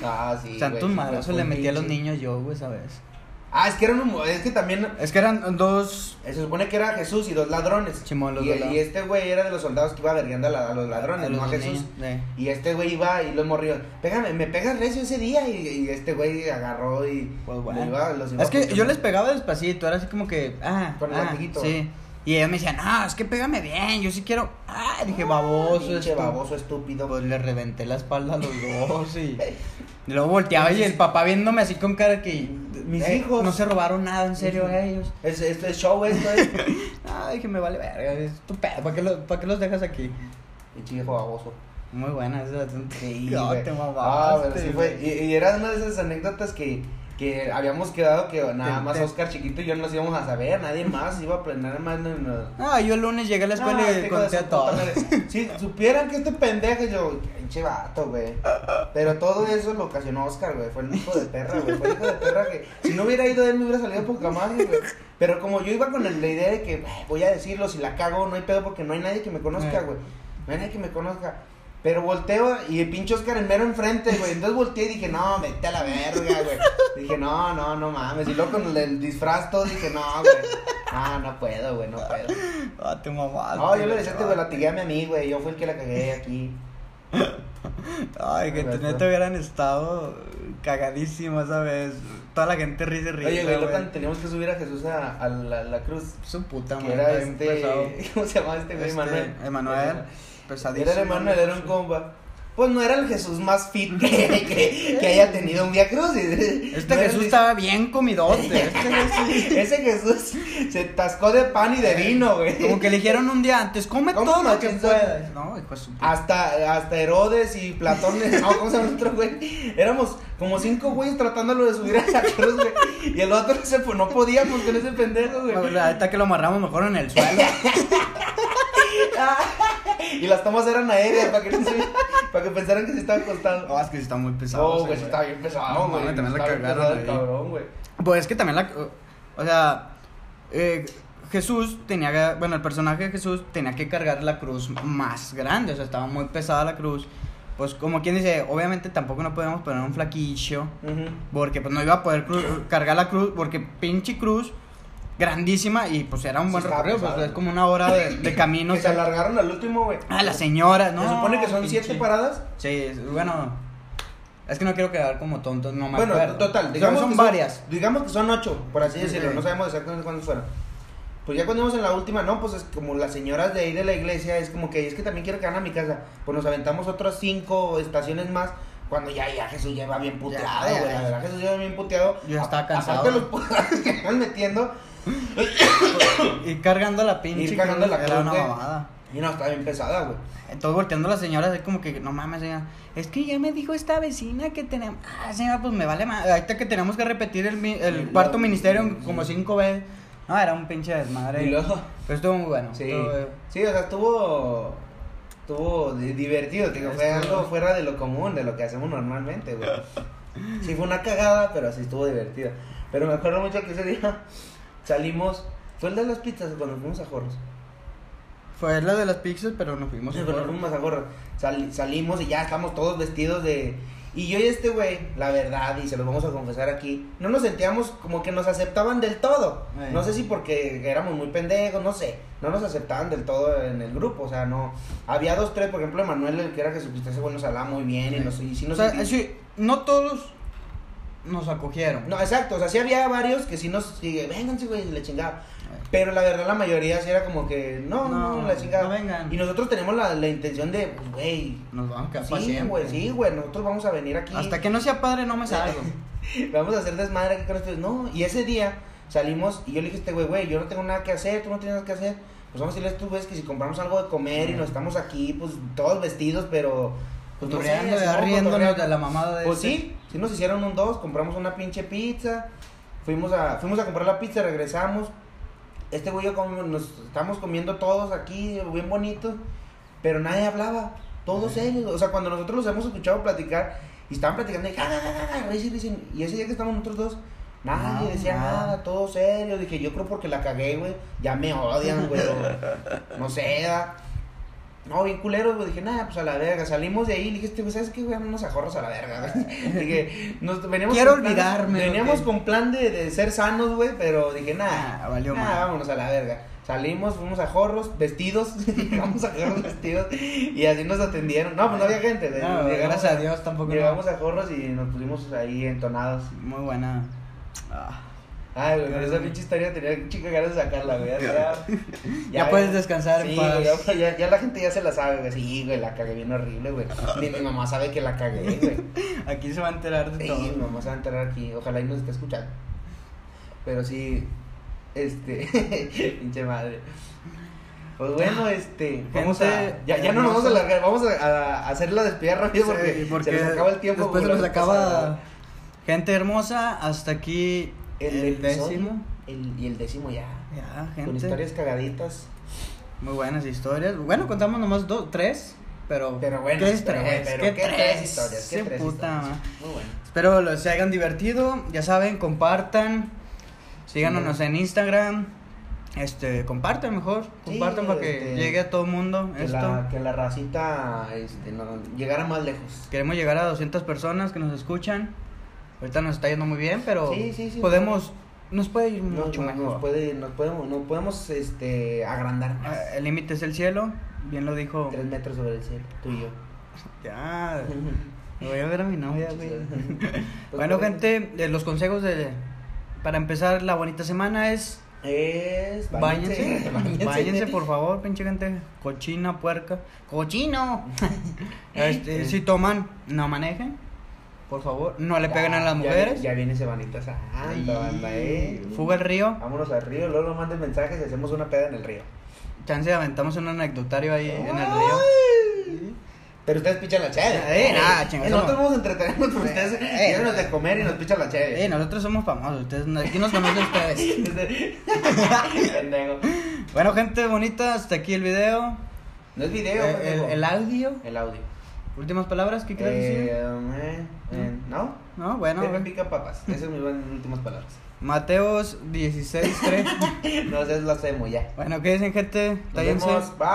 Ah, sí. Fue le metí a los pinche- niños yo, güey, ¿sabes? Ah, es que eran un, es que también Es que eran dos. se supone que era Jesús y dos ladrones. Simón, los y, dos y este güey era de los soldados que iba vergueando a, a los ladrones, a los no a Jesús. niños, sí. Y este güey iba y lo morrió. Pégame, me pegas recio ese día. Y, y este güey agarró y. Pues bueno. iba- los iba Es que yo les pegaba despacito, era así como que, ah, Con el ah, sí. Y ellos me decían, no, es que pégame bien, yo sí quiero. Ah, dije, baboso. Esto". baboso estúpido. Pues le reventé la espalda a los dos y. *laughs* y luego volteaba y el papá viéndome así con cara que. Mis "Eh, hijos". No se robaron nada, en serio, ellos. Es, esto es show, esto es. *laughs* Ah, dije, me vale verga, es tu pedo, ¿para qué, lo- ¿para qué los dejas aquí? Pinche viejo baboso. Muy buena esa. Sí, *laughs* No, te Ah, mamaste, pero sí fue. Y, y era una de esas anécdotas que, que habíamos quedado que nada más Oscar chiquito y yo no los íbamos a saber, nadie más iba a aprender más. No, no. Ah, yo el lunes llegué a la escuela Ah, y conté a todos. Si supieran que este pendejo, yo, pinche vato, güey. Pero todo eso lo ocasionó Oscar, güey. Fue el hijo de perra, güey. Fue el hijo de perra que si no hubiera ido él me hubiera salido poca madre, güey. Pero como yo iba con la idea de que "Ay, voy a decirlo, si la cago, no hay pedo porque no hay nadie que me conozca, Eh. güey. No hay nadie que me conozca. Pero volteo y el pinche Oscar en mero enfrente, güey. Entonces volteé y dije, no, vete a la verga, güey. Dije, no, no, no mames. Y luego con el, el disfraz todo dije, no, güey. No, no puedo, güey, no puedo. Ah, te mamaste. No, yo le decía, te güey. latigué a mí, güey. Yo fui el que la cagué aquí. Ay, que Correcto. neta hubieran estado cagadísimos esa vez. Toda la gente risa y risa. Oye, güey, luego teníamos que subir a Jesús a, a la, la cruz. Su puta madre. era este. *laughs* ¿Cómo se llamaba este güey? Este, Emanuel. Emanuel. Pesadísimo. Era el Emanuel, era un compa. Pues no era el Jesús más fit que, que, que haya tenido un Via Cruz. Este Jesús estaba bien comidote. *laughs* Este. Ese Jesús se tascó de pan y de vino, güey. Como que le dijeron un día antes, come ¿Cómo todo lo que puedas. No, hijo su. Hasta, hasta Herodes y Platón, *laughs* no, ¿cómo se llama el otro güey? Éramos como cinco güeyes tratándolo de subir a la cruz, güey. Y el otro se, pues, no podíamos con ese pendejo, güey. Bueno, Ahorita que lo amarramos mejor en el suelo. *laughs* Y las tomas eran aéreas para que, no se- *laughs* para que pensaran que se estaba acostado. No, es que sí está muy pesado. No, ese güey, sí está bien pesado, No, güey. también la cagaron cabrón, güey. Pues es que también la. O sea, eh, Jesús tenía que. Bueno, el personaje de Jesús tenía que cargar la cruz más grande. O sea, estaba muy pesada la cruz. Pues, como quien dice, obviamente tampoco no podemos poner un flaquillo. Porque pues no iba a poder cargar la cruz. Porque pinche cruz grandísima. Y pues era un Sí, buen estaba recorrido. Pues es como una hora de, de camino. *coughs* Que se alargaron al último, güey. Ah, las señoras, ¿no? Se supone que son pinche- siete paradas. Sí, bueno. Es que no quiero quedar como tonto, no me Bueno, acuerdo. total, digamos son que varias. Digamos que son ocho, por así Sí, decirlo. sí. No sabemos exactamente cuántas fueron. Pues ya cuando íbamos en la última, no, pues es como las señoras de ahí de la iglesia, es como que es que también quiero quedar a mi casa. Pues nos aventamos otras cinco estaciones más. Cuando ya, ya Jesús lleva bien puteado, Ya, ya, güey. La ya. verdad, Jesús lleva bien puteado. Yo estaba A- cansado. Aparte los *laughs* putazos que están metiendo. *coughs* Y cargando la pinche. Ir cargando la Era una mamada. Y no, está bien pesada, güey. Entonces volteando a la señora, así como que, no mames, señora. Es que ya me dijo esta vecina que tenemos. Ah, señora, pues me vale más. Ahorita que tenemos que repetir el, el cuarto ministerio sí. como cinco veces. No, era un pinche desmadre. Y luego. Pero estuvo muy bueno. Sí, estuvo- sí, o sea, estuvo, estuvo di- divertido, digo, fue algo fuera de lo común, de lo que hacemos normalmente, güey. Sí, fue una cagada, pero sí estuvo divertido. Pero me acuerdo mucho que ese día salimos Fue el de las pizzas cuando fuimos a Jorros. Fue la de las pizzas, pero nos fuimos Sí, a Jorros. fuimos a Jorros. Sal- salimos y ya estamos todos vestidos de. Y yo y este güey, la verdad, y se los vamos a confesar aquí, no nos sentíamos como que nos aceptaban del todo. Eh. No sé si porque éramos muy pendejos, no sé. No nos aceptaban del todo en el grupo, o sea, no. Había dos, tres, por ejemplo, Emanuel, el que era Jesucristo, ese güey nos hablaba muy bien y, nos, y sí O nos sea, sentimos- sí, no todos nos acogieron. No, exacto, o sea, sí había varios que sí nos. Sí, vénganse, güey, le chingaba. Pero la verdad, la mayoría sí era como que, no, no, No, la chingada. no vengan. Y nosotros tenemos la, la intención de, pues, güey. Nos vamos a quedar Sí, güey, sí, güey, nosotros vamos a venir aquí. Hasta que no sea padre no me salgo. *laughs* Vamos a hacer desmadre aquí con ustedes. No, y ese día salimos y yo le dije a este güey, güey, yo no tengo nada que hacer, tú no tienes nada que hacer. Pues vamos a decirle a estos güeyes que si compramos algo de comer y nos estamos aquí, pues todos vestidos, pero. Pues no sé, riéndonos de la mamada de Pues este. sí, sí nos hicieron un dos, compramos una pinche pizza, fuimos a, fuimos a comprar la pizza, regresamos. Este güey yo comimos- nos estamos comiendo todos aquí, bien bonito, pero nadie hablaba, todos serios. O sea, cuando nosotros los hemos escuchado platicar y estaban platicando, y, ja, ja, ja, y ese día que estamos nosotros dos, nadie No, decía nada. todo serio. Dije, yo creo porque la cagué, güey, ya me odian, güey, *laughs* no sé, da. No, bien culeros, güey. Dije, nada, pues a la verga. Salimos de ahí le dije, este, güey, ¿sabes qué, güey? Vámonos a jorros a la verga, güey. *laughs* Dije, nos veníamos Quiero con plan- olvidarme, Veníamos con plan de, de ser sanos, güey, pero dije, nada. Ah, valió nah, vámonos a la verga. Salimos, fuimos a jorros, vestidos. *laughs* Llegamos a jorros vestidos y así nos atendieron. No, pues no había gente. de- No, gracias a Dios tampoco no. Llegamos a jorros y nos pusimos ahí entonados. Muy buena. Ah. Ay, güey, pero esa pinche historia tenía chica ganas de sacarla, güey. *laughs* Ya, Ya puedes descansar en sí, paz. güey, ya, la gente ya se la sabe, güey. Sí, güey, la cagué bien horrible, güey. Ni mi mamá sabe que la cagué, güey. *laughs* Aquí se va a enterar de Sí, todo. mi mamá se va a enterar aquí. Ojalá y nos esté escuchando. Pero sí, este, *laughs* pinche madre. Pues bueno, este, vamos a, ya, ya no nos vamos a alargar, vamos a, a hacer la despedida rápido porque, Sí, porque se nos acaba el tiempo. Después se nos acaba. pasada. Gente hermosa, hasta aquí el, el, episodio, décimo. el- y el décimo ya. Ya, Con gente. historias cagaditas. Muy buenas historias. Bueno, contamos nomás dos, tres. Pero, Pero bueno, ¿qué es pero, tres? pero ¿Qué, qué tres? historias, qué Sí, tres puta, historias. Muy bueno. Espero los se hayan divertido. Ya saben, compartan. Síganos Sí. en Instagram. Este, compartan mejor. Sí, Compartan para que este, llegue a todo el mundo Que esto. la, que la racita este, no, llegara más lejos. Queremos llegar a 200 personas que nos escuchan. Ahorita nos está yendo muy bien, pero Sí, sí, sí. podemos, nos puede ir No, mucho no, mejor. nos, puede, nos podemos, nos podemos este, agrandar más. Ah, El límite es el cielo, bien lo dijo. Tres metros sobre el cielo, tú y yo. Ya, *laughs* me voy a ver a mi novia, güey. *laughs* Pues, bueno, pues, gente, eh, los consejos de para empezar la bonita semana es Es. Báñense *laughs* por favor, pinche gente cochina, puerca, cochino. Este, si toman, no manejen, por favor, no le peguen a las Ya- mujeres. Ya, viene Semanita Santa, banda, eh. Fuga al río, Vámonos al río, luego nos manden mensajes y hacemos una peda en el río. chance aventamos un anecdotario ahí en el río. Pero ustedes pichan la cheve. Eh, nada, Eh, eso Nosotros no. vamos a entretenernos, pero ustedes Eh, llévenos de comer y nos pichan la cheve. Eh, nosotros somos famosos, ustedes, aquí nos conocen ustedes. *laughs* Bueno, gente bonita, hasta aquí el video. No es video, Eh, el audio. El audio. Últimas palabras, ¿qué quieres Eh, decir? eh, eh, ¿No? No, bueno. Pepe pica papas. Esas son mis buenas últimas palabras. Mateos 16, 3. *laughs* No, esas las hacemos ya. bueno, ¿qué dicen, gente? Nos vemos. Bye.